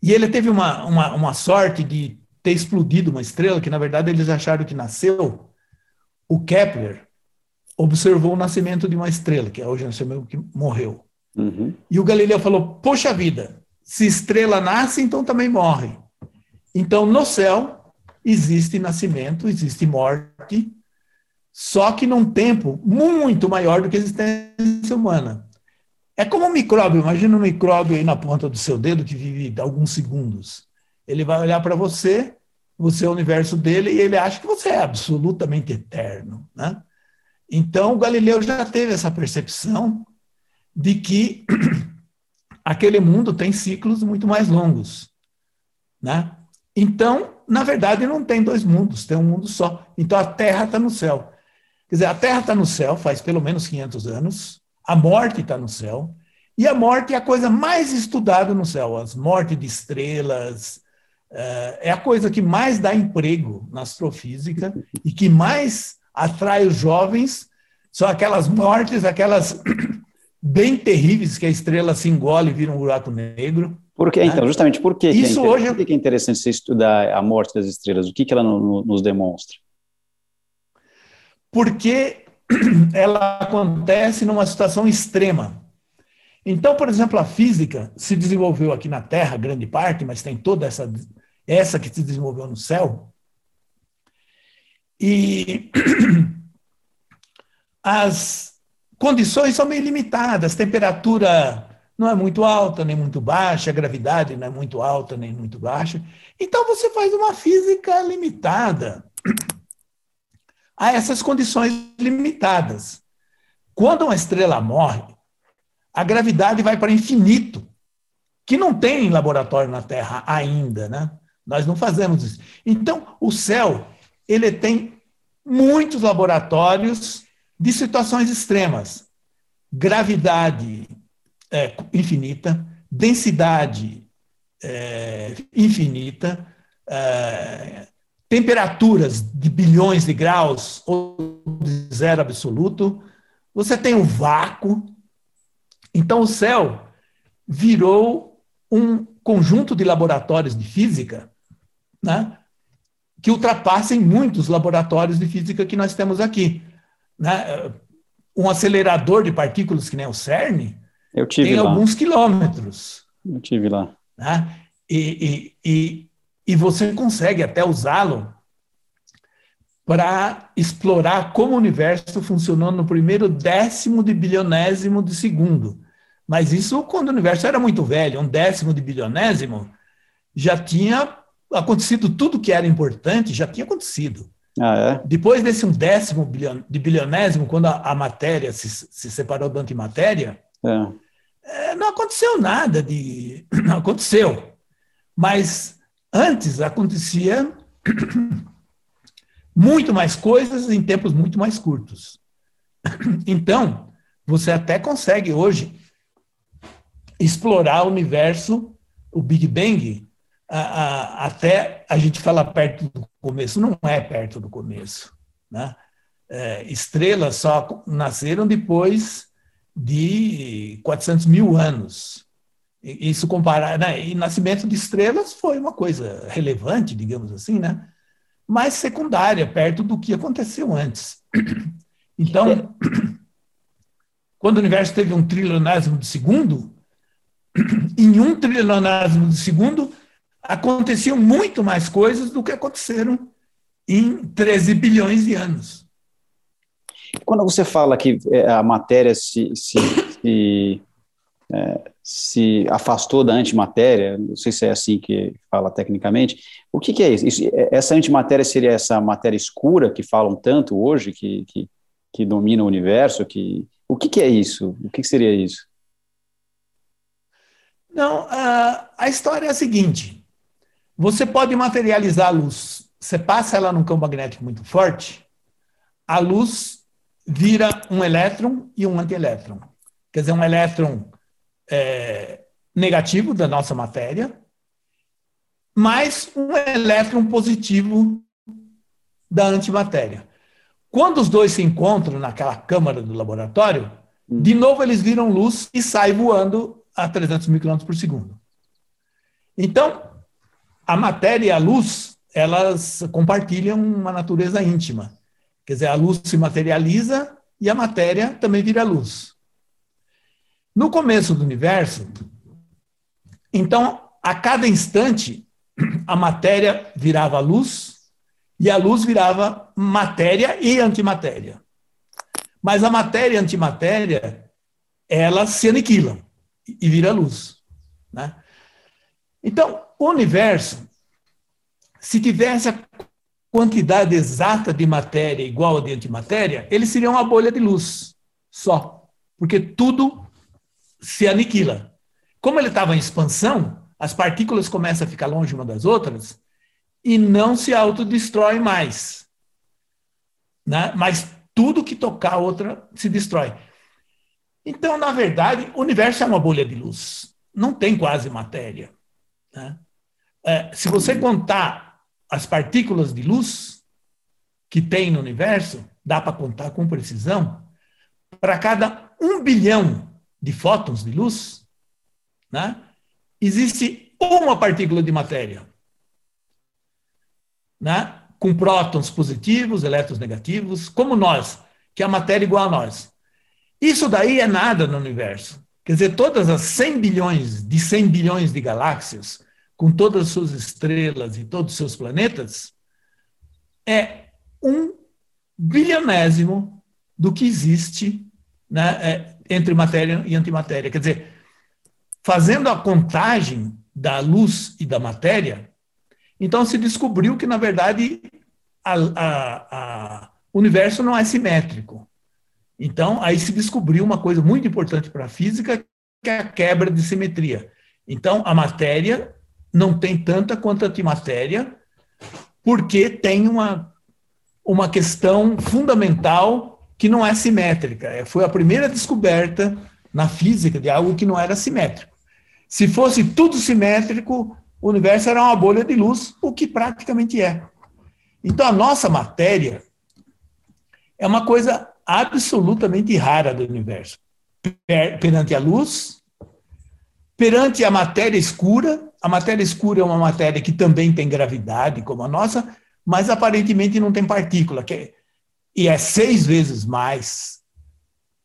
e ele teve uma, uma, uma sorte de ter explodido uma estrela, que na verdade eles acharam que nasceu, o Kepler observou o nascimento de uma estrela, que hoje nós chamamos que morreu. Uhum. E o Galileu falou: Poxa vida, se estrela nasce, então também morre. Então, no céu, existe nascimento, existe morte, só que num tempo muito maior do que a existência humana. É como um micróbio, imagina um micróbio aí na ponta do seu dedo que vive alguns segundos. Ele vai olhar para você, você é o universo dele, e ele acha que você é absolutamente eterno. Né? Então, Galileu já teve essa percepção de que aquele mundo tem ciclos muito mais longos. Né? Então, na verdade, não tem dois mundos, tem um mundo só. Então, a Terra está no céu. Quer dizer, a Terra está no céu faz pelo menos 500 anos, a morte está no céu, E a morte é a coisa mais estudada no céu, as mortes de estrelas, eh, é a coisa que mais dá emprego na astrofísica e que mais atrai os jovens, são aquelas mortes, aquelas bem terríveis que a estrela se engole e vira um buraco negro. Por que, né? então? Justamente por que Isso é hoje... Por que é interessante você estudar a morte das estrelas? O que, que ela no, no, nos demonstra? Porque ela acontece numa situação extrema. Então, por exemplo, a física se desenvolveu aqui na Terra, grande parte, mas tem toda essa, essa que se desenvolveu no céu. E as condições são meio limitadas, temperatura não é muito alta nem muito baixa, a gravidade não é muito alta nem muito baixa. Então você faz uma física limitada a essas condições limitadas. Quando uma estrela morre, a gravidade vai para infinito, que não tem em laboratório na Terra ainda, né? Nós não fazemos isso. Então, o céu, ele tem muitos laboratórios de situações extremas. Gravidade é, infinita, densidade é, infinita, é, temperaturas de bilhões de graus ou de zero absoluto, você tem o vácuo, então, o céu virou um conjunto de laboratórios de física né, que ultrapassem muitos laboratórios de física que nós temos aqui. Né? Um acelerador de partículas que nem o CERN tem lá. alguns quilômetros. Eu tive lá. Né? E, e, e, e você consegue até usá-lo para explorar como o universo funcionou no primeiro décimo de bilionésimo de segundo. Mas isso quando o universo era muito velho, um décimo de bilionésimo, já tinha acontecido tudo que era importante, já tinha acontecido. Ah, é? Depois desse um décimo de bilionésimo, quando a, a matéria se, se, separou da antimatéria, é. É, não aconteceu nada de. Não aconteceu. Mas antes acontecia muito mais coisas em tempos muito mais curtos. Então, você até consegue hoje explorar o universo, o Big Bang, a, a, até a gente falar perto do começo, não é perto do começo. Né? É, estrelas só nasceram depois de 400 mil anos. Isso comparar, né? E nascimento de estrelas foi uma coisa relevante, digamos assim, né? Mas secundária, perto do que aconteceu antes. Então, quando o universo teve um trilionésimo de segundo, em um trilionésimo de segundo, aconteciam muito mais coisas do que aconteceram em 13 bilhões de anos. Quando você fala que é, a matéria se, se, se, é, se afastou da antimatéria, não sei se é assim que fala tecnicamente, o que, que é isso? isso? É, essa antimatéria seria essa matéria escura que falam tanto hoje, que, que, que domina o universo? Que, o que, que é isso? O que, que seria isso? Não, a, a história é a seguinte: você pode materializar a luz. Você passa ela num campo magnético muito forte, a luz vira um elétron e um antielétron. Quer dizer, um elétron é, negativo da nossa matéria, mais um elétron positivo da antimatéria. Quando os dois se encontram naquela câmara do laboratório, de novo eles viram luz e saem voando a 300 mil quilômetros por segundo. Então, a matéria e a luz, elas compartilham uma natureza íntima. Quer dizer, a luz se materializa e a matéria também vira luz. No começo do universo, então, a cada instante, a matéria virava luz e a luz virava matéria e antimatéria. Mas a matéria e a antimatéria, elas se aniquilam e vira luz. Né? Então, o universo, se tivesse a quantidade exata de matéria igual a de antimatéria, ele seria uma bolha de luz só, porque tudo se aniquila. Como ele estava em expansão, as partículas começam a ficar longe uma das outras e não se autodestroem mais. Né? Mas tudo que tocar a outra se destrói. Então, na verdade, o universo é uma bolha de luz. Não tem quase matéria. Né? É, se você contar as partículas de luz que tem no universo, dá para contar com precisão, para cada um bilhão de fótons de luz, né, existe uma partícula de matéria. Né, com prótons positivos, elétrons negativos, como nós, que é a matéria igual a nós. Isso daí é nada no universo. Quer dizer, todas as 100 bilhões de 100 bilhões de galáxias, com todas as suas estrelas e todos os seus planetas, é um bilionésimo do que existe né, é, entre matéria e antimatéria. Quer dizer, fazendo a contagem da luz e da matéria, então se descobriu que, na verdade, o universo não é simétrico. Então, aí se descobriu uma coisa muito importante para a física, que é a quebra de simetria. Então, a matéria não tem tanta quanto a antimatéria, porque tem uma, uma questão fundamental que não é simétrica. É, foi a primeira descoberta na física de algo que não era simétrico. Se fosse tudo simétrico, o universo era uma bolha de luz, o que praticamente é. Então, a nossa matéria é uma coisa absolutamente rara do universo. Perante a luz, perante a matéria escura, a matéria escura é uma matéria que também tem gravidade, como a nossa, mas aparentemente não tem partícula, que é, e é seis vezes mais.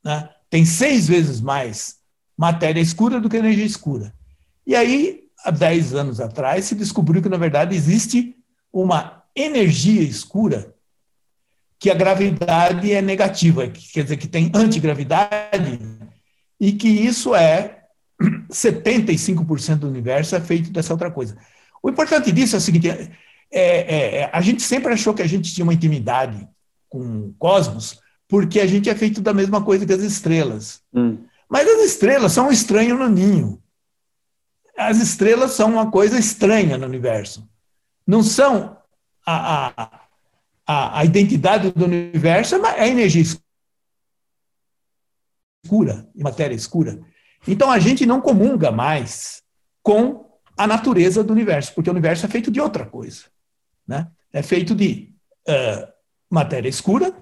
Né? Tem seis vezes mais matéria escura do que energia escura. E aí, há dez anos atrás, se descobriu que, na verdade, existe uma energia escura que a gravidade é negativa, quer dizer, que tem antigravidade, e que isso é 75% do universo é feito dessa outra coisa. O importante disso é o seguinte: é, é, é, a gente sempre achou que a gente tinha uma intimidade com o cosmos, porque a gente é feito da mesma coisa que as estrelas. Hum. Mas as estrelas são um estranho no ninho. As estrelas são uma coisa estranha no universo. Não são a, a a, a identidade do universo é a energia escura, matéria escura. Então a gente não comunga mais com a natureza do universo, porque o universo é feito de outra coisa. Né? É feito de uh, matéria escura,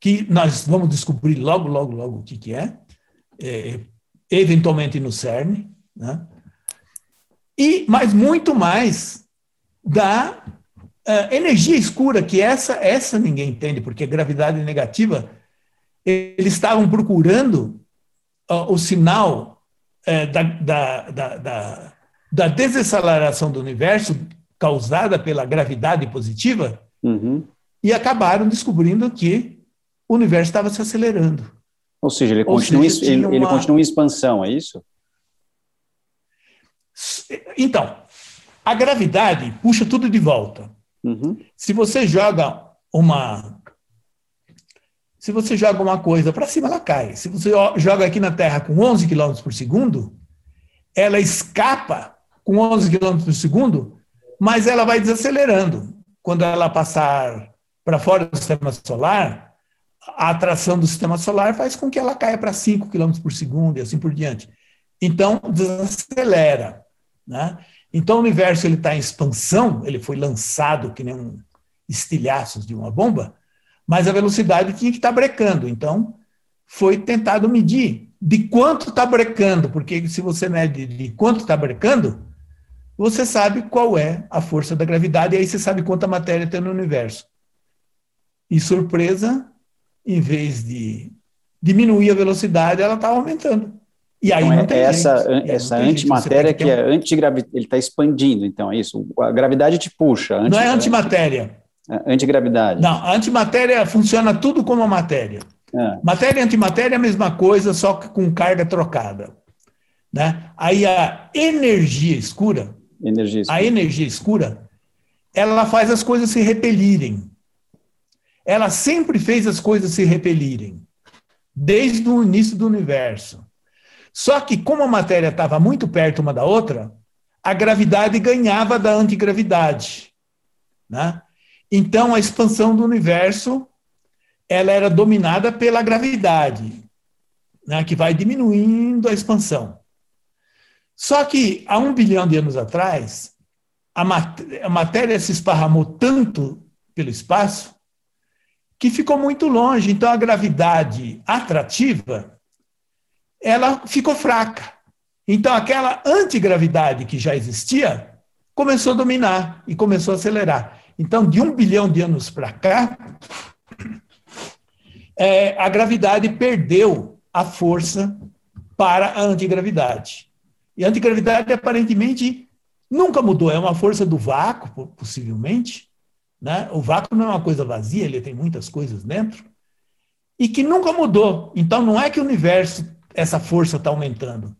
que nós vamos descobrir logo, logo, logo o que, que é, é eventualmente no CERN, né? e, mas muito mais da Uh, energia escura, que essa, essa ninguém entende, porque gravidade negativa, eles estavam procurando uh, o sinal uh, da, da, da, da, da, desaceleração do universo causada pela gravidade positiva uhum. E acabaram descobrindo que o universo estava se acelerando. Ou seja, ele, Ou continua, seja, ele, uma... ele continua em expansão, é isso? Então, a gravidade puxa tudo de volta. Uhum. Se você joga uma se você joga uma coisa para cima, ela cai. Se você joga aqui na Terra com 11 km por segundo, ela escapa com 11 km por segundo, mas ela vai desacelerando. Quando ela passar para fora do sistema solar, a atração do sistema solar faz com que ela caia para 5 km por segundo e assim por diante. Então, desacelera. Né? Então, o universo está em expansão, ele foi lançado que nem um estilhaços de uma bomba, mas a velocidade tinha que estar tá brecando. Então, foi tentado medir de quanto está brecando, porque se você mede de quanto está brecando, você sabe qual é a força da gravidade, e aí você sabe quanta matéria tem no universo. E surpresa, em vez de diminuir a velocidade, ela está aumentando. E aí então, é essa, jeito. essa antimatéria que, que é antigravidade, ele está expandindo, então, é isso. A gravidade te puxa. Anti, não é antimatéria. É, antigravidade. Não, a antimatéria funciona tudo como a matéria. É. Matéria e antimatéria é a mesma coisa, só que com carga trocada. Né? Aí a energia escura, energia escura, a energia escura, ela faz as coisas se repelirem. Ela sempre fez as coisas se repelirem, desde o início do universo. Só que, como a matéria estava muito perto uma da outra, a gravidade ganhava da antigravidade. Né? Então, a expansão do universo ela era dominada pela gravidade. né, que vai diminuindo a expansão. Só que há um bilhão de anos atrás, a, mat a matéria se esparramou tanto pelo espaço que ficou muito longe. Então a gravidade atrativa ela ficou fraca. Então aquela antigravidade que já existia começou a dominar e começou a acelerar. Então de um bilhão de anos para cá é, a gravidade perdeu a força para a antigravidade. E a antigravidade aparentemente nunca mudou, é uma força do vácuo, possivelmente. Né? O vácuo não é uma coisa vazia, ele tem muitas coisas dentro. E que nunca mudou. Então não é que o universo, essa força está aumentando.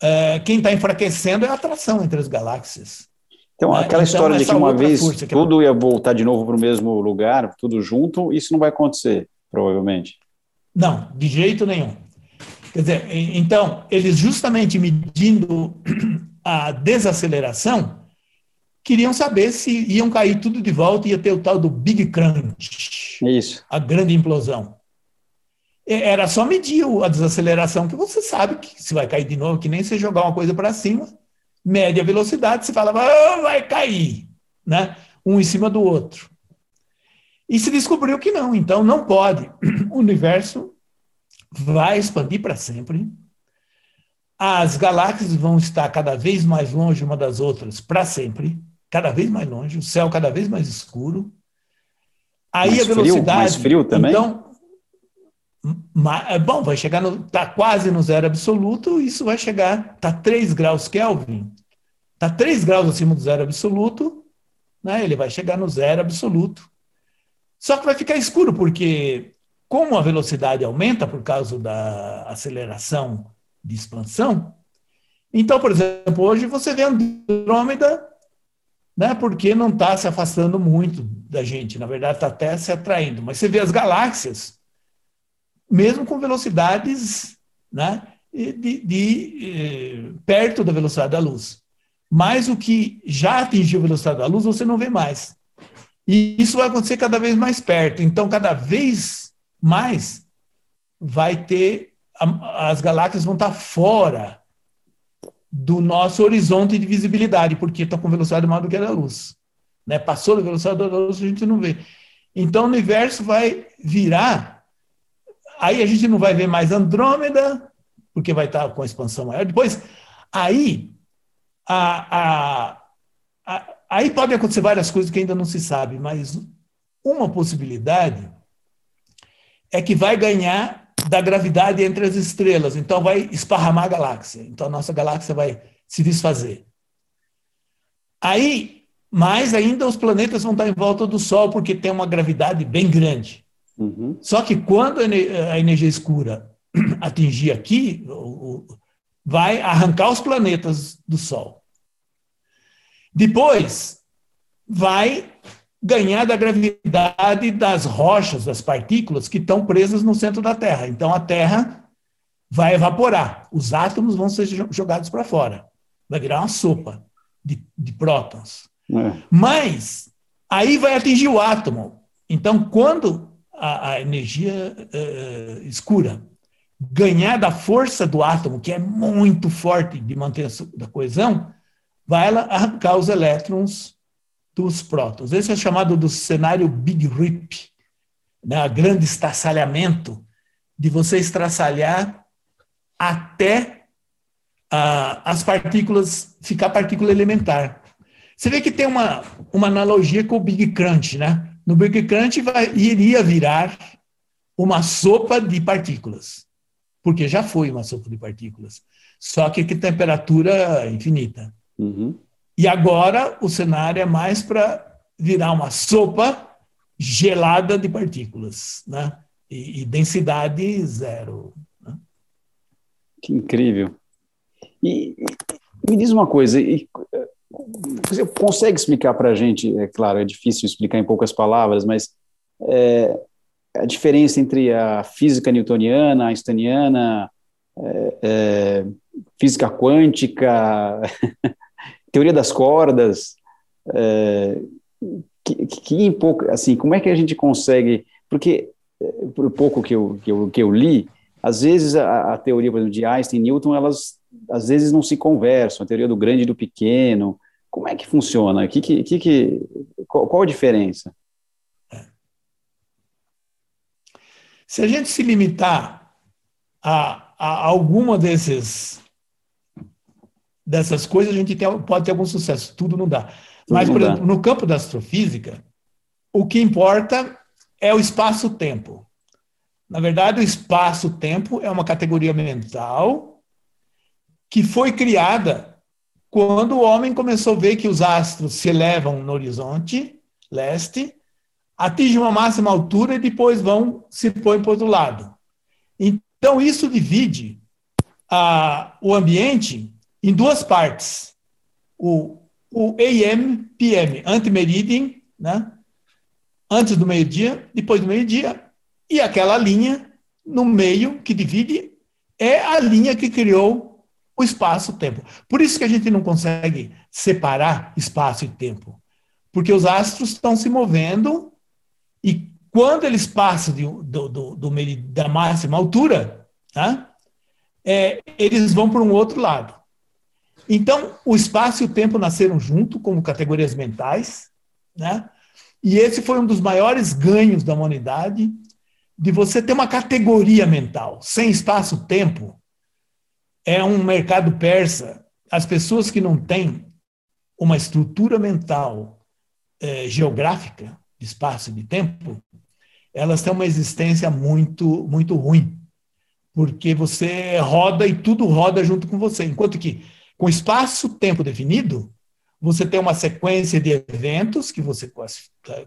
É, quem está enfraquecendo é a atração entre as galáxias. Então, né? aquela então, história de que uma vez que tudo ia voltar de novo para o mesmo lugar, tudo junto, isso não vai acontecer, provavelmente. Não, de jeito nenhum. Quer dizer, então, eles justamente medindo a desaceleração, queriam saber se iam cair tudo de volta e ia ter o tal do Big Crunch. Isso. A grande implosão. Era só medir a desaceleração, que você sabe que se vai cair de novo, que nem você jogar uma coisa para cima, mede a velocidade, você fala, oh, vai cair, né? um em cima do outro. E se descobriu que não, então não pode. O universo vai expandir para sempre. As galáxias vão estar cada vez mais longe uma das outras para sempre, cada vez mais longe, o céu cada vez mais escuro. Aí mais a velocidade. Frio, mais frio também? Então, é bom, vai chegar no. Está quase no zero absoluto, isso vai chegar. Está 3 graus Kelvin, está 3 graus acima do zero absoluto, né? ele vai chegar no zero absoluto. Só que vai ficar escuro, porque como a velocidade aumenta por causa da aceleração de expansão, então, por exemplo, hoje você vê Andrômeda, né, porque não está se afastando muito da gente, na verdade está até se atraindo, mas você vê as galáxias mesmo com velocidades né, de, de, de, eh, perto da velocidade da luz. Mas o que já atingiu a velocidade da luz, você não vê mais. E isso vai acontecer cada vez mais perto. Então, cada vez mais vai ter. As galáxias vão estar fora do nosso horizonte de visibilidade, porque estão com velocidade maior do que a da luz. Né? Passou da velocidade da luz, a gente não vê. Então, o universo vai virar Aí a gente não vai ver mais Andrômeda, porque vai estar com a expansão maior. Depois, aí, a, a, a, aí podem acontecer várias coisas que ainda não se sabe, mas uma possibilidade é que vai ganhar da gravidade entre as estrelas, então vai esparramar a galáxia. Então a nossa galáxia vai se desfazer. Aí, mais ainda, os planetas vão estar em volta do Sol, porque tem uma gravidade bem grande. Uhum. Só que quando a energia escura atingir aqui, vai arrancar os planetas do Sol. Depois, vai ganhar da gravidade das rochas, das partículas que estão presas no centro da Terra. Então, a Terra vai evaporar. Os átomos vão ser jogados para fora. Vai virar uma sopa de, de prótons. É. Mas, aí vai atingir o átomo. Então, quando a, a energia uh, escura. Ganhar da força do átomo, que é muito forte de manter a coesão, vai ela arrancar os elétrons dos prótons. Esse é chamado do cenário Big Rip, né, grande estraçalhamento, de você estraçalhar até uh, as partículas, ficar partícula elementar. Você vê que tem uma, uma analogia com o Big Crunch, né? no Big Crunch vai, iria virar uma sopa de partículas, porque já foi uma sopa de partículas, só que que temperatura infinita. Uhum. E agora o cenário é mais para virar uma sopa gelada de partículas, né? E, e densidade zero. Né? Que incrível. E, me diz uma coisa, e, você consegue explicar para a gente, é claro, é difícil explicar em poucas palavras, mas é, a diferença entre a física newtoniana, einsteiniana, é, é, física quântica, teoria das cordas, é, que, que em pouco, assim, como é que a gente consegue, porque é, por pouco que eu, que eu, que eu li, às vezes a, a teoria, por exemplo, de Einstein e Newton, elas às vezes não se conversam, a teoria do grande e do pequeno. Como é que funciona? Que, que, que, qual, qual a diferença? Se a gente se limitar a, a alguma desses, dessas coisas, a gente tem, pode ter algum sucesso. Tudo não dá. Tudo Mas, por dá. exemplo, no campo da astrofísica, o que importa é o espaço-tempo. Na verdade, o espaço-tempo é uma categoria mental que foi criada quando o homem começou a ver que os astros se elevam no horizonte leste atingem uma máxima altura e depois vão se põem para o outro lado. Então, isso divide a, o ambiente em duas partes. O, o AM, PM, antemeridiem, né? antes do meio-dia, depois do meio-dia, e aquela linha no meio que divide é a linha que criou o espaço-tempo. Por isso que a gente não consegue separar espaço e tempo, porque os astros estão se movendo e quando eles passam de, do, do, do, da máxima altura, tá? É, eles vão para um outro lado. Então, o espaço e o tempo nasceram junto como categorias mentais, né? E esse foi um dos maiores ganhos da humanidade, de você ter uma categoria mental. Sem espaço-tempo, é um mercado persa. As pessoas que não têm uma estrutura mental é, geográfica, de espaço e de tempo, elas têm uma existência muito, muito ruim, porque você roda e tudo roda junto com você, enquanto que com espaço-tempo definido, você tem uma sequência de eventos que você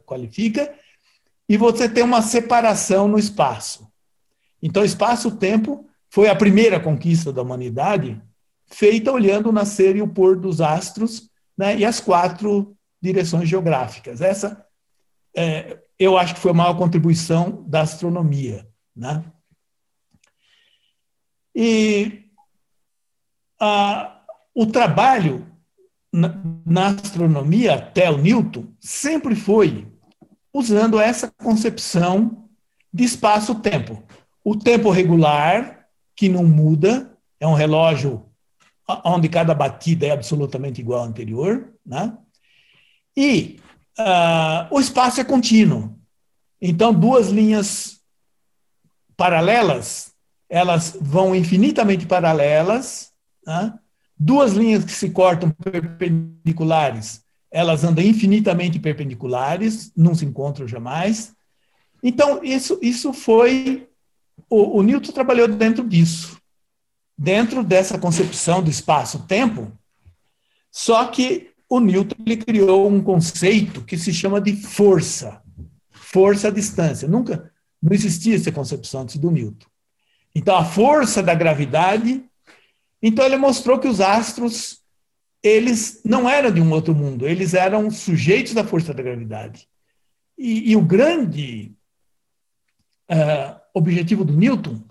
qualifica e você tem uma separação no espaço. Então, espaço-tempo foi a primeira conquista da humanidade, feita olhando o nascer e o pôr dos astros né, e as quatro direções geográficas. Essa é, eu acho que foi a maior contribuição da astronomia. Né? E a, o trabalho na, na astronomia, até o Newton, sempre foi usando essa concepção de espaço-tempo. O tempo regular, que não muda, é um relógio onde cada batida é absolutamente igual à anterior, né? E uh, o espaço é contínuo. Então, duas linhas paralelas, elas vão infinitamente paralelas, né? Duas linhas que se cortam perpendiculares, elas andam infinitamente perpendiculares, não se encontram jamais. Então, isso, isso foi. O, o Newton trabalhou dentro disso, dentro dessa concepção do espaço-tempo, só que o Newton ele criou um conceito que se chama de força. Força à distância. Nunca não existia essa concepção antes do Newton. Então, a força da gravidade. Então, ele mostrou que os astros eles não eram de um outro mundo, eles eram sujeitos da força da gravidade. E, e o grande uh, objetivo do Newton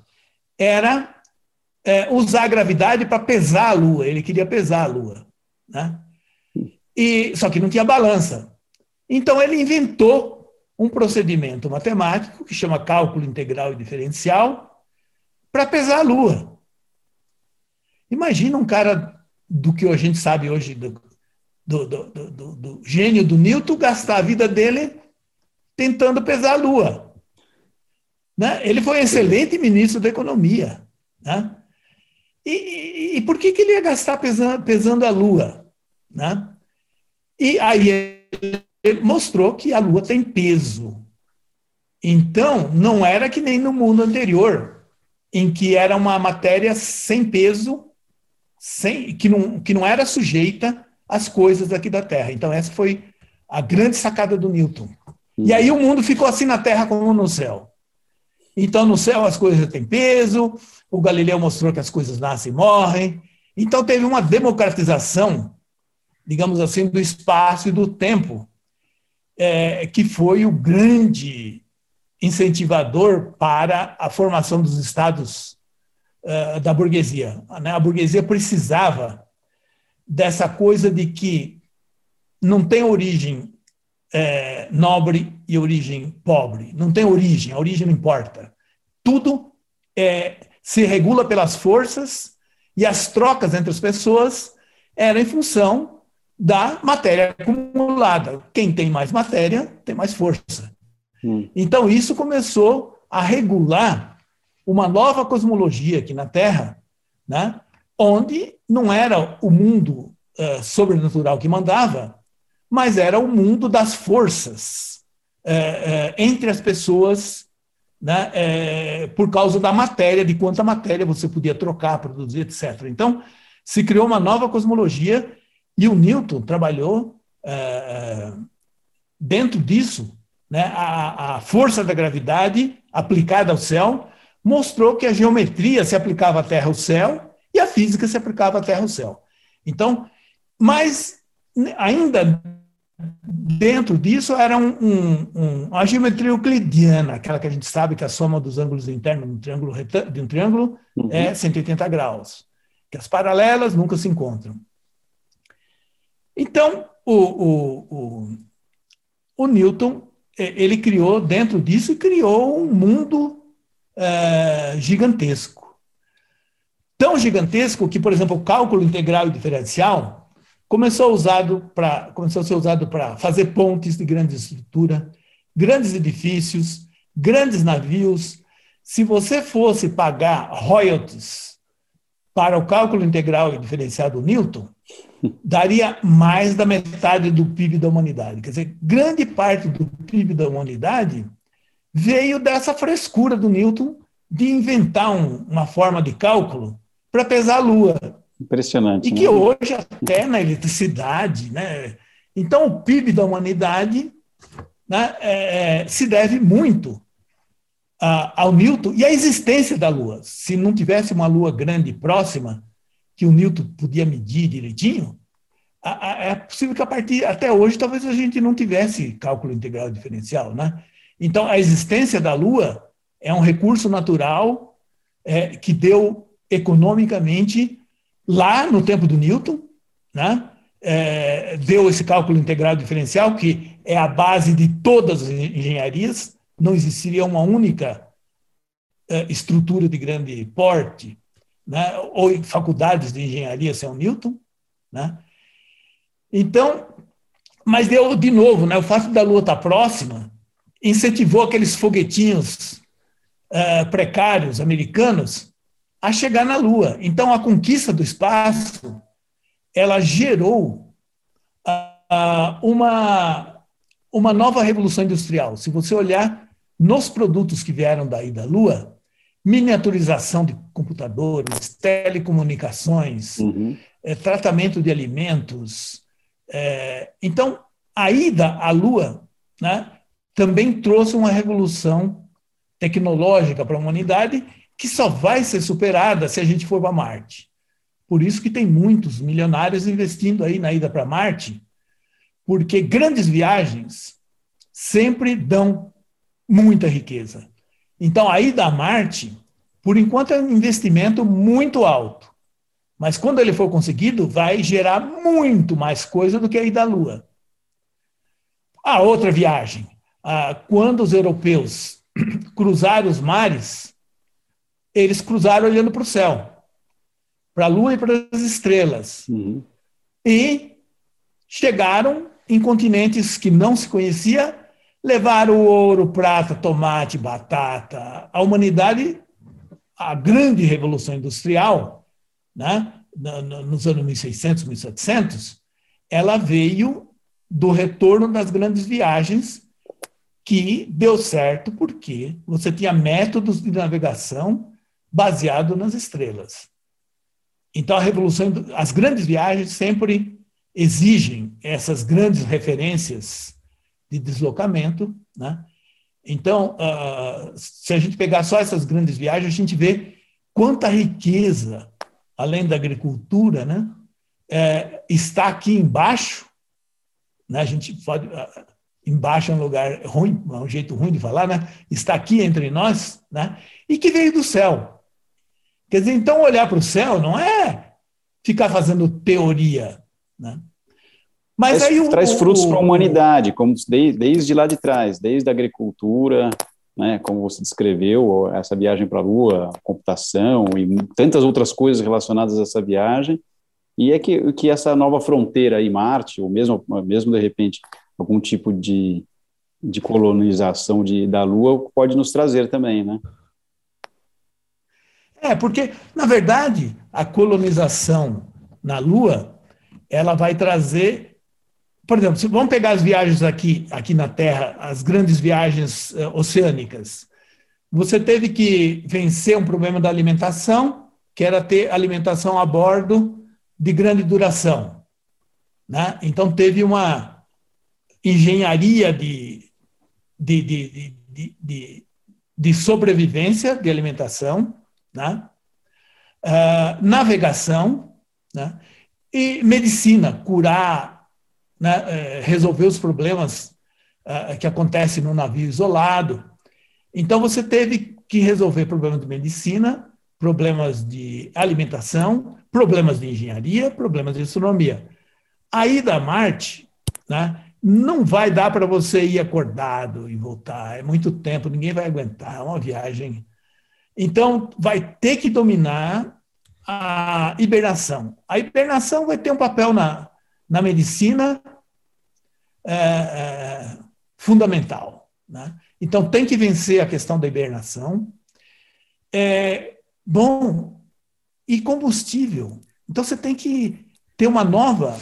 era uh, usar a gravidade para pesar a Lua. Ele queria pesar a Lua. Né? E, só que não tinha balança. Então ele inventou um procedimento matemático que chama cálculo integral e diferencial para pesar a Lua. Imagina um cara do que a gente sabe hoje do, do, do, do, gênio do Newton gastar a vida dele tentando pesar a Lua. Né? Ele foi um excelente ministro da economia. Né? E, e, e, por que, que ele ia gastar pesando, pesando a Lua? Né? E aí ele mostrou que a Lua tem peso. Então, não era que nem no mundo anterior, em que era uma matéria sem peso, sem, que, não, que não era sujeita às coisas aqui da Terra. Então, essa foi a grande sacada do Newton. E aí o mundo ficou assim na Terra como no céu. Então, no céu as coisas têm peso, o Galileu mostrou que as coisas nascem e morrem. Então, teve uma democratização digamos assim, do espaço e do tempo, é, que foi o grande incentivador para a formação dos estados uh, da burguesia. Né? A burguesia precisava dessa coisa de que não tem origem é, nobre e origem pobre. Não tem origem, a origem não importa. Tudo é, se regula pelas forças e as trocas entre as pessoas eram em função da matéria acumulada. Quem tem mais matéria tem mais força. Hum. Então, isso começou a regular uma nova cosmologia aqui na Terra, né, onde não era o mundo uh, sobrenatural que mandava, mas era o mundo das forças uh, uh, entre as pessoas, né, por causa da matéria, de quanta matéria você podia trocar, produzir, etc. Então, se criou uma nova cosmologia e o Newton trabalhou dentro disso, né, a, a força da gravidade aplicada ao céu mostrou que a geometria se aplicava à Terra ao céu e a física se aplicava à Terra ao céu. Então, mas ainda dentro disso era um, um, um, a geometria euclidiana, aquela que a gente sabe que a soma dos ângulos internos de um triângulo, de um triângulo uhum. é 180 graus, que as paralelas nunca se encontram. Então, o, o, o, o Newton ele criou dentro disso e criou um mundo é, gigantesco. Tão gigantesco que, por exemplo, o cálculo integral e diferencial começou, usado pra, começou a ser usado para fazer pontes de grande estrutura, grandes edifícios, grandes navios. Se você fosse pagar royalties para o cálculo integral e diferencial do Newton, daria mais da metade do PIB da humanidade. Quer dizer, grande parte do PIB da humanidade veio dessa frescura do Newton de inventar um, uma forma de cálculo para pesar a Lua. Impressionante. E que né? hoje, até na eletricidade, né? Então, o PIB da humanidade né, é, é, se deve muito a, ao Newton e à existência da Lua. Se não tivesse uma Lua grande próxima, que o Newton podia medir direitinho, é possível que a partir até hoje talvez a gente não tivesse cálculo integral diferencial, né? Então a existência da Lua é um recurso natural é, que deu economicamente lá no tempo do Newton, né? É, deu esse cálculo integral diferencial que é a base de todas as engenharias. Não existiria uma única é, estrutura de grande porte né, ou faculdades de engenharia sem o Newton. Né? Então, mas deu de novo, né, o fato da Lua estar próxima incentivou aqueles foguetinhos uh, precários americanos a chegar na Lua. Então, a conquista do espaço ela gerou uh, uma, uma nova revolução industrial. Se você olhar nos produtos que vieram daí da Lua, miniaturização de computadores, telecomunicações, uhum. é, tratamento de alimentos. É, então, a ida à Lua né, também trouxe uma revolução tecnológica para a humanidade que só vai ser superada se a gente for para Marte. Por isso que tem muitos milionários investindo aí na ida para Marte, porque grandes viagens sempre dão muita riqueza. Então, a ida a Marte, por enquanto, é um investimento muito alto. Mas quando ele for conseguido, vai gerar muito mais coisa do que a ida à Lua. A outra viagem, quando os europeus cruzaram os mares, eles cruzaram olhando para o céu, para a Lua e para as estrelas. Uhum. E chegaram em continentes que não se conhecia levaram ouro, prata, tomate, batata. A humanidade, a grande revolução industrial, né, nos anos 1600, 1700, ela veio do retorno das grandes viagens que deu certo porque você tinha métodos de navegação baseado nas estrelas. Então a revolução, as grandes viagens sempre exigem essas grandes referências de deslocamento. Né? Então, uh, se a gente pegar só essas grandes viagens, a gente vê quanta riqueza, além da agricultura, né, é, está aqui embaixo. Né? A gente pode. Uh, embaixo é um lugar ruim, é um jeito ruim de falar, né? Está aqui entre nós, né? E que veio do céu. Quer dizer, então olhar para o céu não é ficar fazendo teoria, né? Mas traz, aí o, traz frutos para a humanidade, como desde, desde lá de trás, desde a agricultura, né, como você descreveu, essa viagem para a Lua, computação e tantas outras coisas relacionadas a essa viagem, e é que, que essa nova fronteira aí, Marte, ou mesmo, mesmo de repente algum tipo de, de colonização de, da Lua, pode nos trazer também, né? É, porque, na verdade, a colonização na Lua, ela vai trazer por exemplo, vamos pegar as viagens aqui, aqui na Terra, as grandes viagens uh, oceânicas. Você teve que vencer um problema da alimentação, que era ter alimentação a bordo de grande duração. Né? Então, teve uma engenharia de, de, de, de, de, de sobrevivência de alimentação, né? Uh, navegação né? e medicina, curar né, é, resolver os problemas uh, que acontecem no navio isolado. Então, você teve que resolver problemas de medicina, problemas de alimentação, problemas de engenharia, problemas de astronomia. A ida a Marte né, não vai dar para você ir acordado e voltar, é muito tempo, ninguém vai aguentar, é uma viagem. Então, vai ter que dominar a hibernação. A hibernação vai ter um papel na, na medicina é, é, fundamental. Né? Então, tem que vencer a questão da hibernação. É, bom, e combustível. Então, você tem que ter uma nova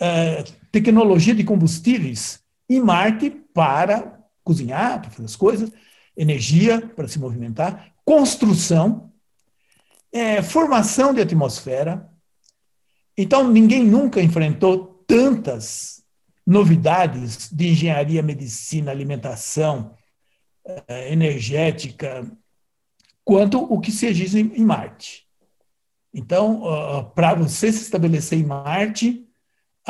é, tecnologia de combustíveis em Marte para cozinhar, para fazer as coisas, energia para se movimentar, construção, é, formação de atmosfera, então, ninguém nunca enfrentou tantas novidades de engenharia, medicina, alimentação, eh, energética, quanto o que se exige em Marte. Então, para você se estabelecer em Marte,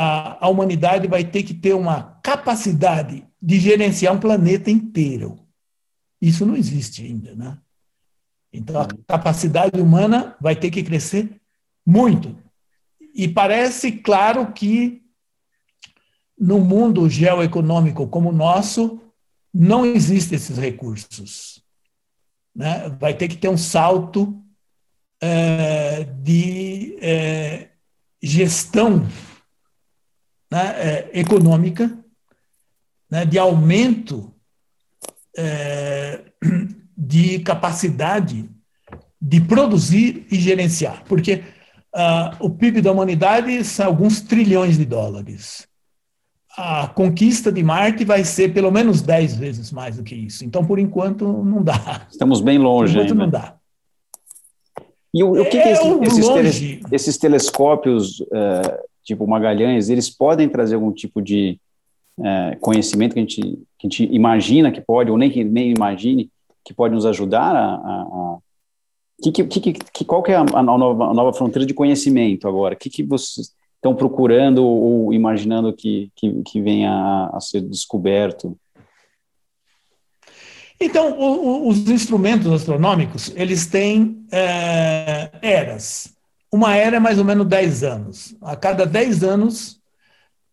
a, humanidade vai ter que ter uma capacidade de gerenciar um planeta inteiro. Isso não existe ainda, né? Então, a capacidade humana vai ter que crescer muito. E parece claro que no mundo geoeconômico como o nosso, não existem esses recursos. Né? Vai ter que ter um salto é, de é, gestão né, é, econômica, né, de aumento é, de capacidade de produzir e gerenciar. Porque Uh, o PIB da humanidade são alguns trilhões de dólares. A conquista de Marte vai ser pelo menos 10 vezes mais do que isso. Então, por enquanto, não dá. Estamos bem longe por enquanto, ainda. não dá. E o, o que, é, que esses, esses, esses, telescópios, uh, tipo Magalhães, eles podem trazer algum tipo de uh, conhecimento que a, gente, que a gente imagina que pode, ou nem que nem imagine, que pode nos ajudar a, a, que, que, que, qual que é a, a, nova, a nova fronteira de conhecimento agora? O que, que vocês estão procurando ou imaginando que, que, que venha a, a ser descoberto? Então, o, o, os instrumentos astronômicos, eles têm é, eras. Uma era é mais ou menos 10 anos. A cada 10 anos,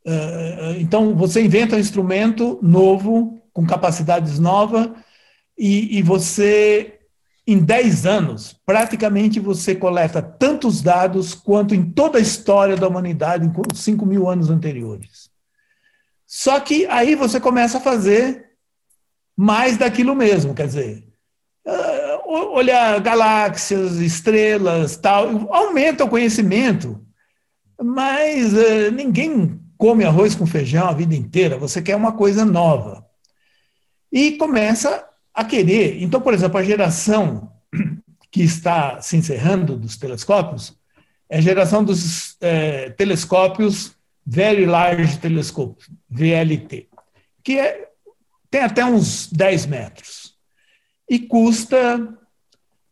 é, então você inventa um instrumento novo, com capacidades novas, e, e você em 10 anos, praticamente você coleta tantos dados quanto em toda a história da humanidade, em 5 mil anos anteriores. Só que aí você começa a fazer mais daquilo mesmo, quer dizer, olhar galáxias, estrelas, tal, aumenta o conhecimento, mas uh, ninguém come arroz com feijão a vida inteira, você quer uma coisa nova. E começa a querer. Então, por exemplo, a geração que está se encerrando dos telescópios é a geração dos é, telescópios Very Large Telescope, VLT, que é, tem até uns 10 metros e custa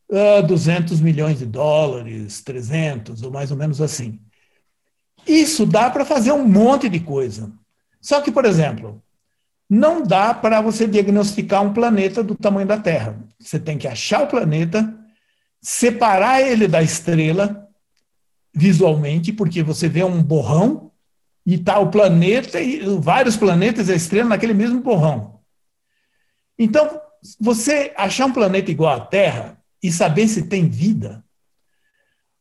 uh, ah, 200 milhões de dólares, 300, ou mais ou menos assim. Isso dá para fazer um monte de coisa. Só que, por exemplo, não dá para você diagnosticar um planeta do tamanho da Terra. Você tem que achar o planeta, separar ele da estrela visualmente, porque você vê um borrão e está o planeta e vários planetas e a estrela naquele mesmo borrão. Então, você achar um planeta igual à Terra e saber se tem vida,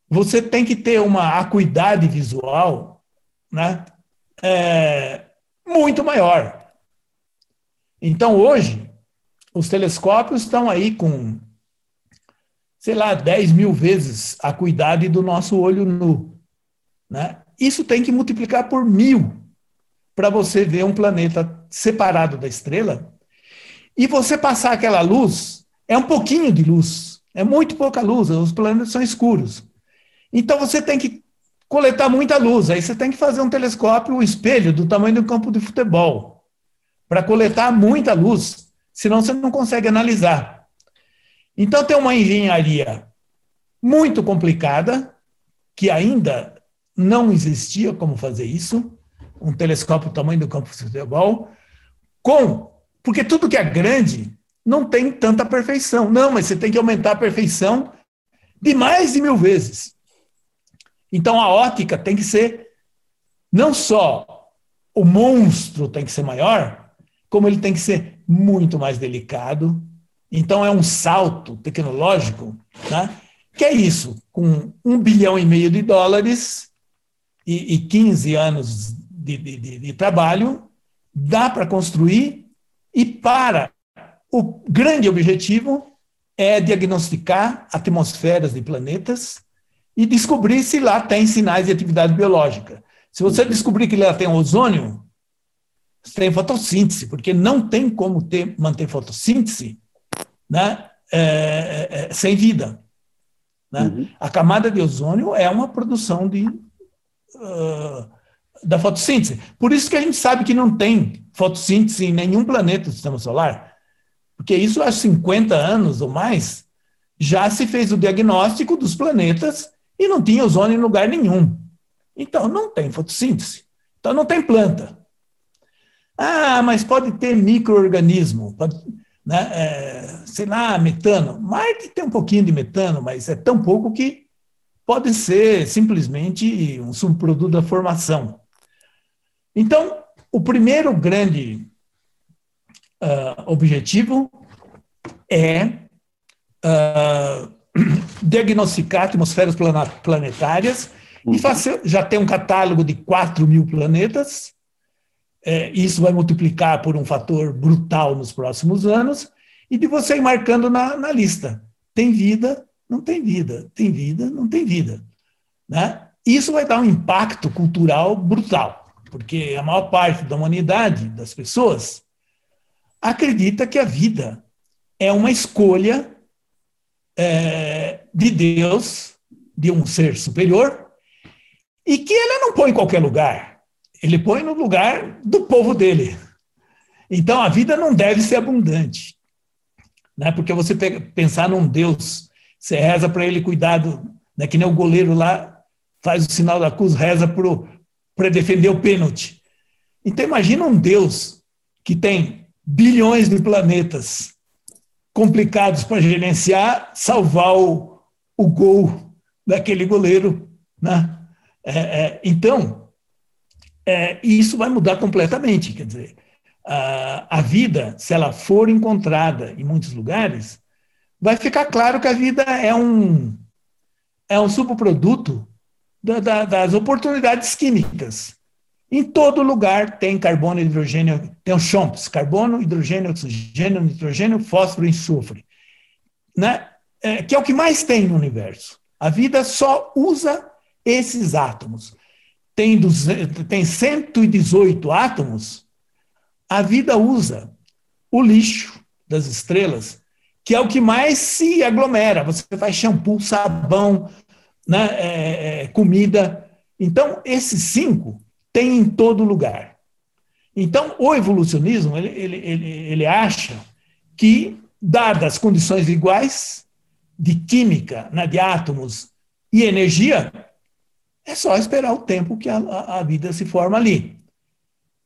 você tem que ter uma acuidade visual né, é, muito maior. Então, hoje, os telescópios estão aí com, sei lá, 10 mil vezes a acuidade do nosso olho nu. Né? Isso tem que multiplicar por mil para você ver um planeta separado da estrela. E você passar aquela luz, é um pouquinho de luz, é muito pouca luz, os planetas são escuros. Então você tem que coletar muita luz, aí você tem que fazer um telescópio, um espelho do tamanho do campo de futebol, para coletar muita luz, senão você não consegue analisar. Então tem uma engenharia muito complicada, que ainda não existia como fazer isso, um telescópio do tamanho do campo de futebol, com, porque tudo que é grande não tem tanta perfeição. Não, mas você tem que aumentar a perfeição de mais de mil vezes. Então a ótica tem que ser não só o monstro tem que ser maior, como ele tem que ser muito mais delicado. Então é um salto tecnológico, né? que é isso, com um bilhão e meio de dólares e, e 15 anos de, de, de trabalho, dá para construir e para o grande objetivo é diagnosticar atmosferas de planetas e descobrir se lá tem sinais de atividade biológica. Se você descobrir que lá tem ozônio, você tem fotossíntese, porque não tem como ter, manter fotossíntese né, é, é, é sem vida. Né? Uhum. A camada de ozônio é uma produção de, uh, da fotossíntese. Por isso que a gente sabe que não tem fotossíntese em nenhum planeta do sistema solar, porque isso há 50 anos ou mais já se fez o diagnóstico dos planetas e não tinha ozônio em lugar nenhum. Então não tem fotossíntese. Então não tem planta. Ah, mas pode ter microorganismo, né, é, sei lá, metano. Marte tem um pouquinho de metano, mas é tão pouco que pode ser simplesmente um subproduto da formação. Então, o primeiro grande uh, objetivo é uh, diagnosticar atmosferas planetárias uhum. e fazer, já tem um catálogo de 4 mil planetas. É, isso vai multiplicar por um fator brutal nos próximos anos, e de você ir marcando na, na lista. Tem vida, não tem vida. Tem vida, não tem vida. Né? Isso vai dar um impacto cultural brutal, porque a maior parte da humanidade, das pessoas, acredita que a vida é uma escolha é, de Deus, de um ser superior, e que ele não põe em qualquer lugar. Ele põe no lugar do povo dele. Então a vida não deve ser abundante. Né? Porque você pensar num Deus, você reza para ele cuidar do. Né? Que nem o goleiro lá faz o sinal da cruz, reza para defender o pênalti. Então imagina um Deus que tem bilhões de planetas complicados para gerenciar, salvar o, o gol daquele goleiro. Né? É, é, então, é, isso vai mudar completamente. Quer dizer, a, a vida, se ela for encontrada em muitos lugares, vai ficar claro que a vida é um, é um subproduto da, da, das oportunidades químicas. Em todo lugar tem carbono hidrogênio, tem os CHOMPs, carbono, hidrogênio, oxigênio, nitrogênio, fósforo e enxofre, né? É, que é o que mais tem no universo. A vida só usa esses átomos. Tem, 200, tem 118 átomos, a vida usa o lixo das estrelas, que é o que mais se aglomera. Você faz shampoo, sabão, né, é, é, comida. Então, esses cinco tem em todo lugar. Então, o evolucionismo, ele, ele, ele, ele acha que, dadas condições iguais de química, né, de átomos e energia, é só esperar o tempo que a, a vida se forma ali.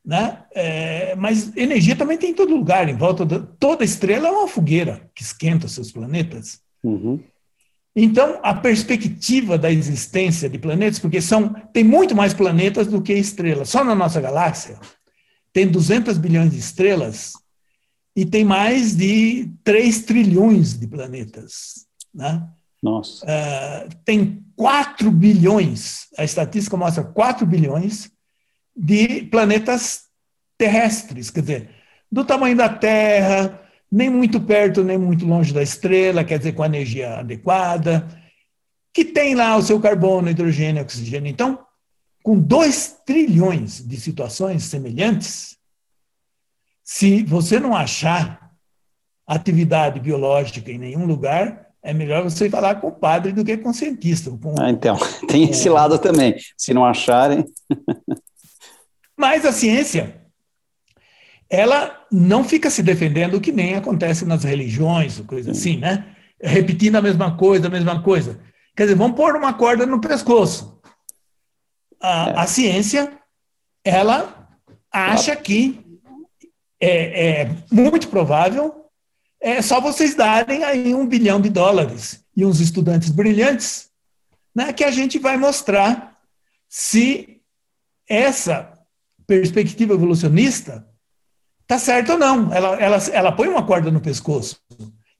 Né? É, mas energia também tem em todo lugar, em volta de toda estrela é uma fogueira que esquenta seus planetas. Uhum. Então, a perspectiva da existência de planetas, porque são, tem muito mais planetas do que estrelas. Só na nossa galáxia tem 200 bilhões de estrelas e tem mais de 3 trilhões de planetas. Né? Nossa. Uh, tem 4 bilhões, a estatística mostra 4 bilhões de planetas terrestres, quer dizer, do tamanho da Terra, nem muito perto, nem muito longe da estrela, quer dizer, com a energia adequada, que tem lá o seu carbono, hidrogênio, oxigênio. Então, com 2 trilhões de situações semelhantes, se você não achar atividade biológica em nenhum lugar, é melhor você falar com o padre do que com o cientista. Com, ah, então, tem esse lado também. Se não acharem. Mas a ciência, ela não fica se defendendo que nem acontece nas religiões, coisa assim, né? Repetindo a mesma coisa, a mesma coisa. Quer dizer, vamos pôr uma corda no pescoço. A, é. a ciência, ela acha que é, é muito provável é só vocês darem aí um bilhão de dólares e uns estudantes brilhantes, né, que a gente vai mostrar se essa perspectiva evolucionista está certa ou não. Ela, ela, ela põe uma corda no pescoço.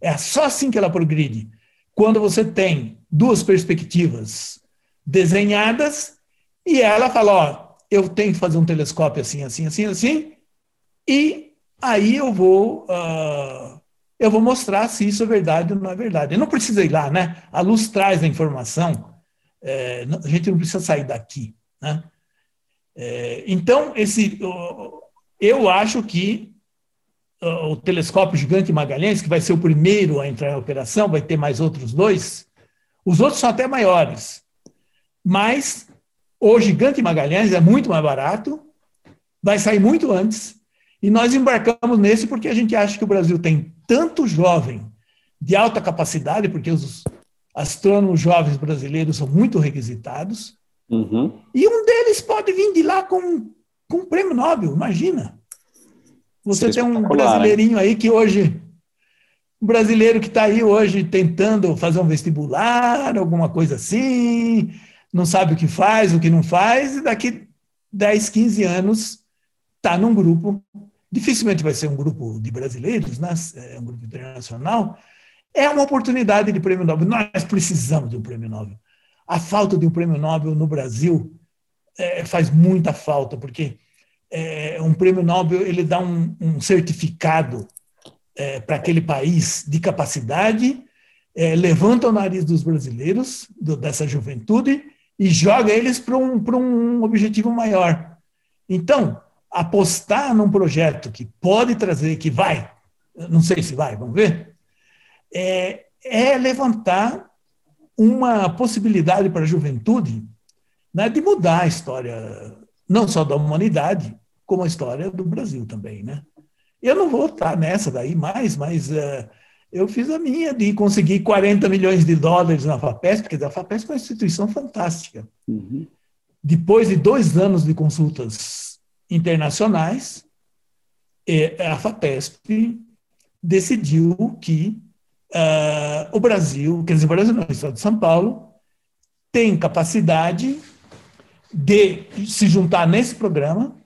É só assim que ela progride. Quando você tem duas perspectivas desenhadas e ela fala, ó, eu tenho que fazer um telescópio assim, assim, assim, assim, e aí eu vou, uh, eu vou mostrar se isso é verdade ou não é verdade. Eu não precisa ir lá, né? A luz traz a informação, é, a gente não precisa sair daqui, né? É, então, esse, eu acho que o telescópio gigante Magalhães, que vai ser o primeiro a entrar em operação, vai ter mais outros dois, os outros são até maiores. Mas o gigante Magalhães é muito mais barato, vai sair muito antes, e nós embarcamos nesse porque a gente acha que o Brasil tem tanto jovem de alta capacidade, porque os astrônomos jovens brasileiros são muito requisitados, uhum. e um deles pode vir de lá com, com um prêmio Nobel, imagina. Você tem um brasileirinho aí que hoje, um brasileiro que está aí hoje tentando fazer um vestibular, alguma coisa assim, não sabe o que faz, o que não faz, e daqui 10, 15 anos está num grupo, dificilmente vai ser um grupo de brasileiros, né? é um grupo internacional, é uma oportunidade de prêmio Nobel. Nós precisamos de um prêmio Nobel. A falta de um prêmio Nobel no Brasil é, faz muita falta, porque é, um prêmio Nobel ele dá um, um certificado é, para aquele país de capacidade, é, levanta o nariz dos brasileiros, do, dessa juventude, e joga eles para um, um objetivo maior. Então, apostar num projeto que pode trazer, que vai, não sei se vai, vamos ver, é, é levantar uma possibilidade para a juventude né, de mudar a história não só da humanidade, como a história do Brasil também, né? Eu não vou estar nessa daí mais, mas uh, eu fiz a minha de conseguir 40 milhões de dólares na FAPESP, porque a FAPESP é uma instituição fantástica. Uhum. Depois de dois anos de consultas internacionais, a FAPESP decidiu que uh, o Brasil, quer dizer, o Brasil não, o Estado de São Paulo, tem capacidade de se juntar nesse programa,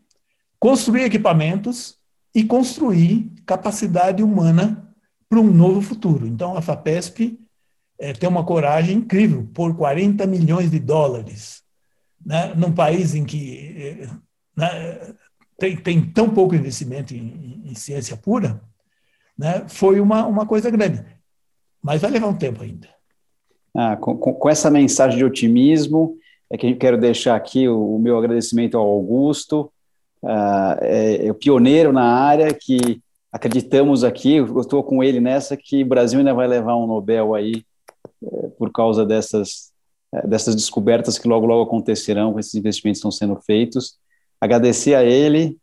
construir equipamentos e construir capacidade humana para um novo futuro. Então, a FAPESP é, tem uma coragem incrível, por 40 milhões de dólares, né, num país em que é, né, tem, tem, tão pouco investimento em, em ciência pura, né, foi uma, uma coisa grande. Mas vai levar um tempo ainda. Ah, com, com, essa mensagem de otimismo, é que eu quero deixar aqui o, o meu agradecimento ao Augusto, uh, é, é, o pioneiro na área, que acreditamos aqui, eu estou com ele nessa, que o Brasil ainda vai levar um Nobel aí, é, por causa dessas, é, dessas descobertas que logo, logo acontecerão, esses investimentos estão sendo feitos. Agradecer a ele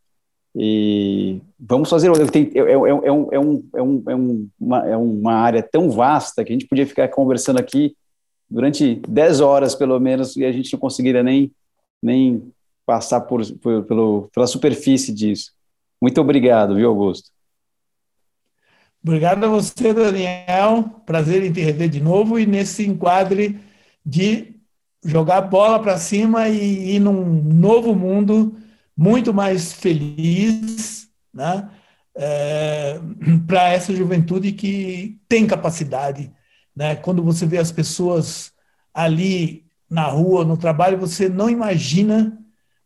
e vamos fazer. É, é, um, é, um, é, um, é, um, uma, é uma área tão vasta que a gente podia ficar conversando aqui durante 10 horas, pelo menos, e a gente não conseguiria nem, nem passar por, por, pelo, pela superfície disso. Muito obrigado, viu, Augusto? Obrigado a você, Daniel. Prazer em te rever de novo e nesse enquadre de jogar bola para cima e ir num novo mundo muito mais feliz, né? é, para essa juventude que tem capacidade. Né? Quando você vê as pessoas ali na rua, no trabalho, você não imagina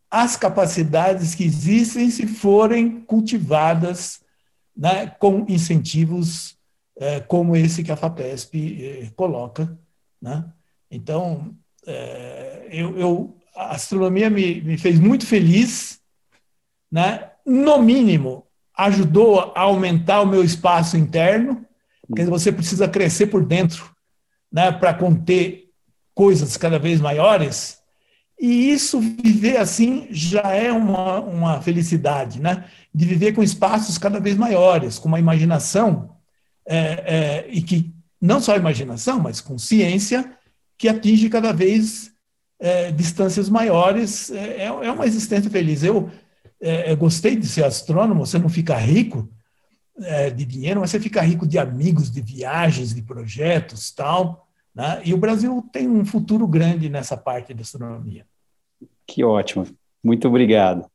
as capacidades que existem se forem cultivadas né, com incentivos é, como esse que a FAPESP é, coloca. Né? Então, é, eu, eu, a astronomia me, me fez muito feliz, né? no mínimo, ajudou a aumentar o meu espaço interno, porque você precisa crescer por dentro né, para conter coisas cada vez maiores. E isso, viver assim, já é uma, uma felicidade, né? De viver com espaços cada vez maiores, com uma imaginação, é, é, e que não só imaginação, mas com ciência, que atinge cada vez é, distâncias maiores. É, é uma existência feliz. Eu, é, eu gostei de ser astrônomo, você não fica rico é, de dinheiro, mas você fica rico de amigos, de viagens, de projetos tal. Né? E o Brasil tem um futuro grande nessa parte da astronomia. Que ótimo. Muito obrigado.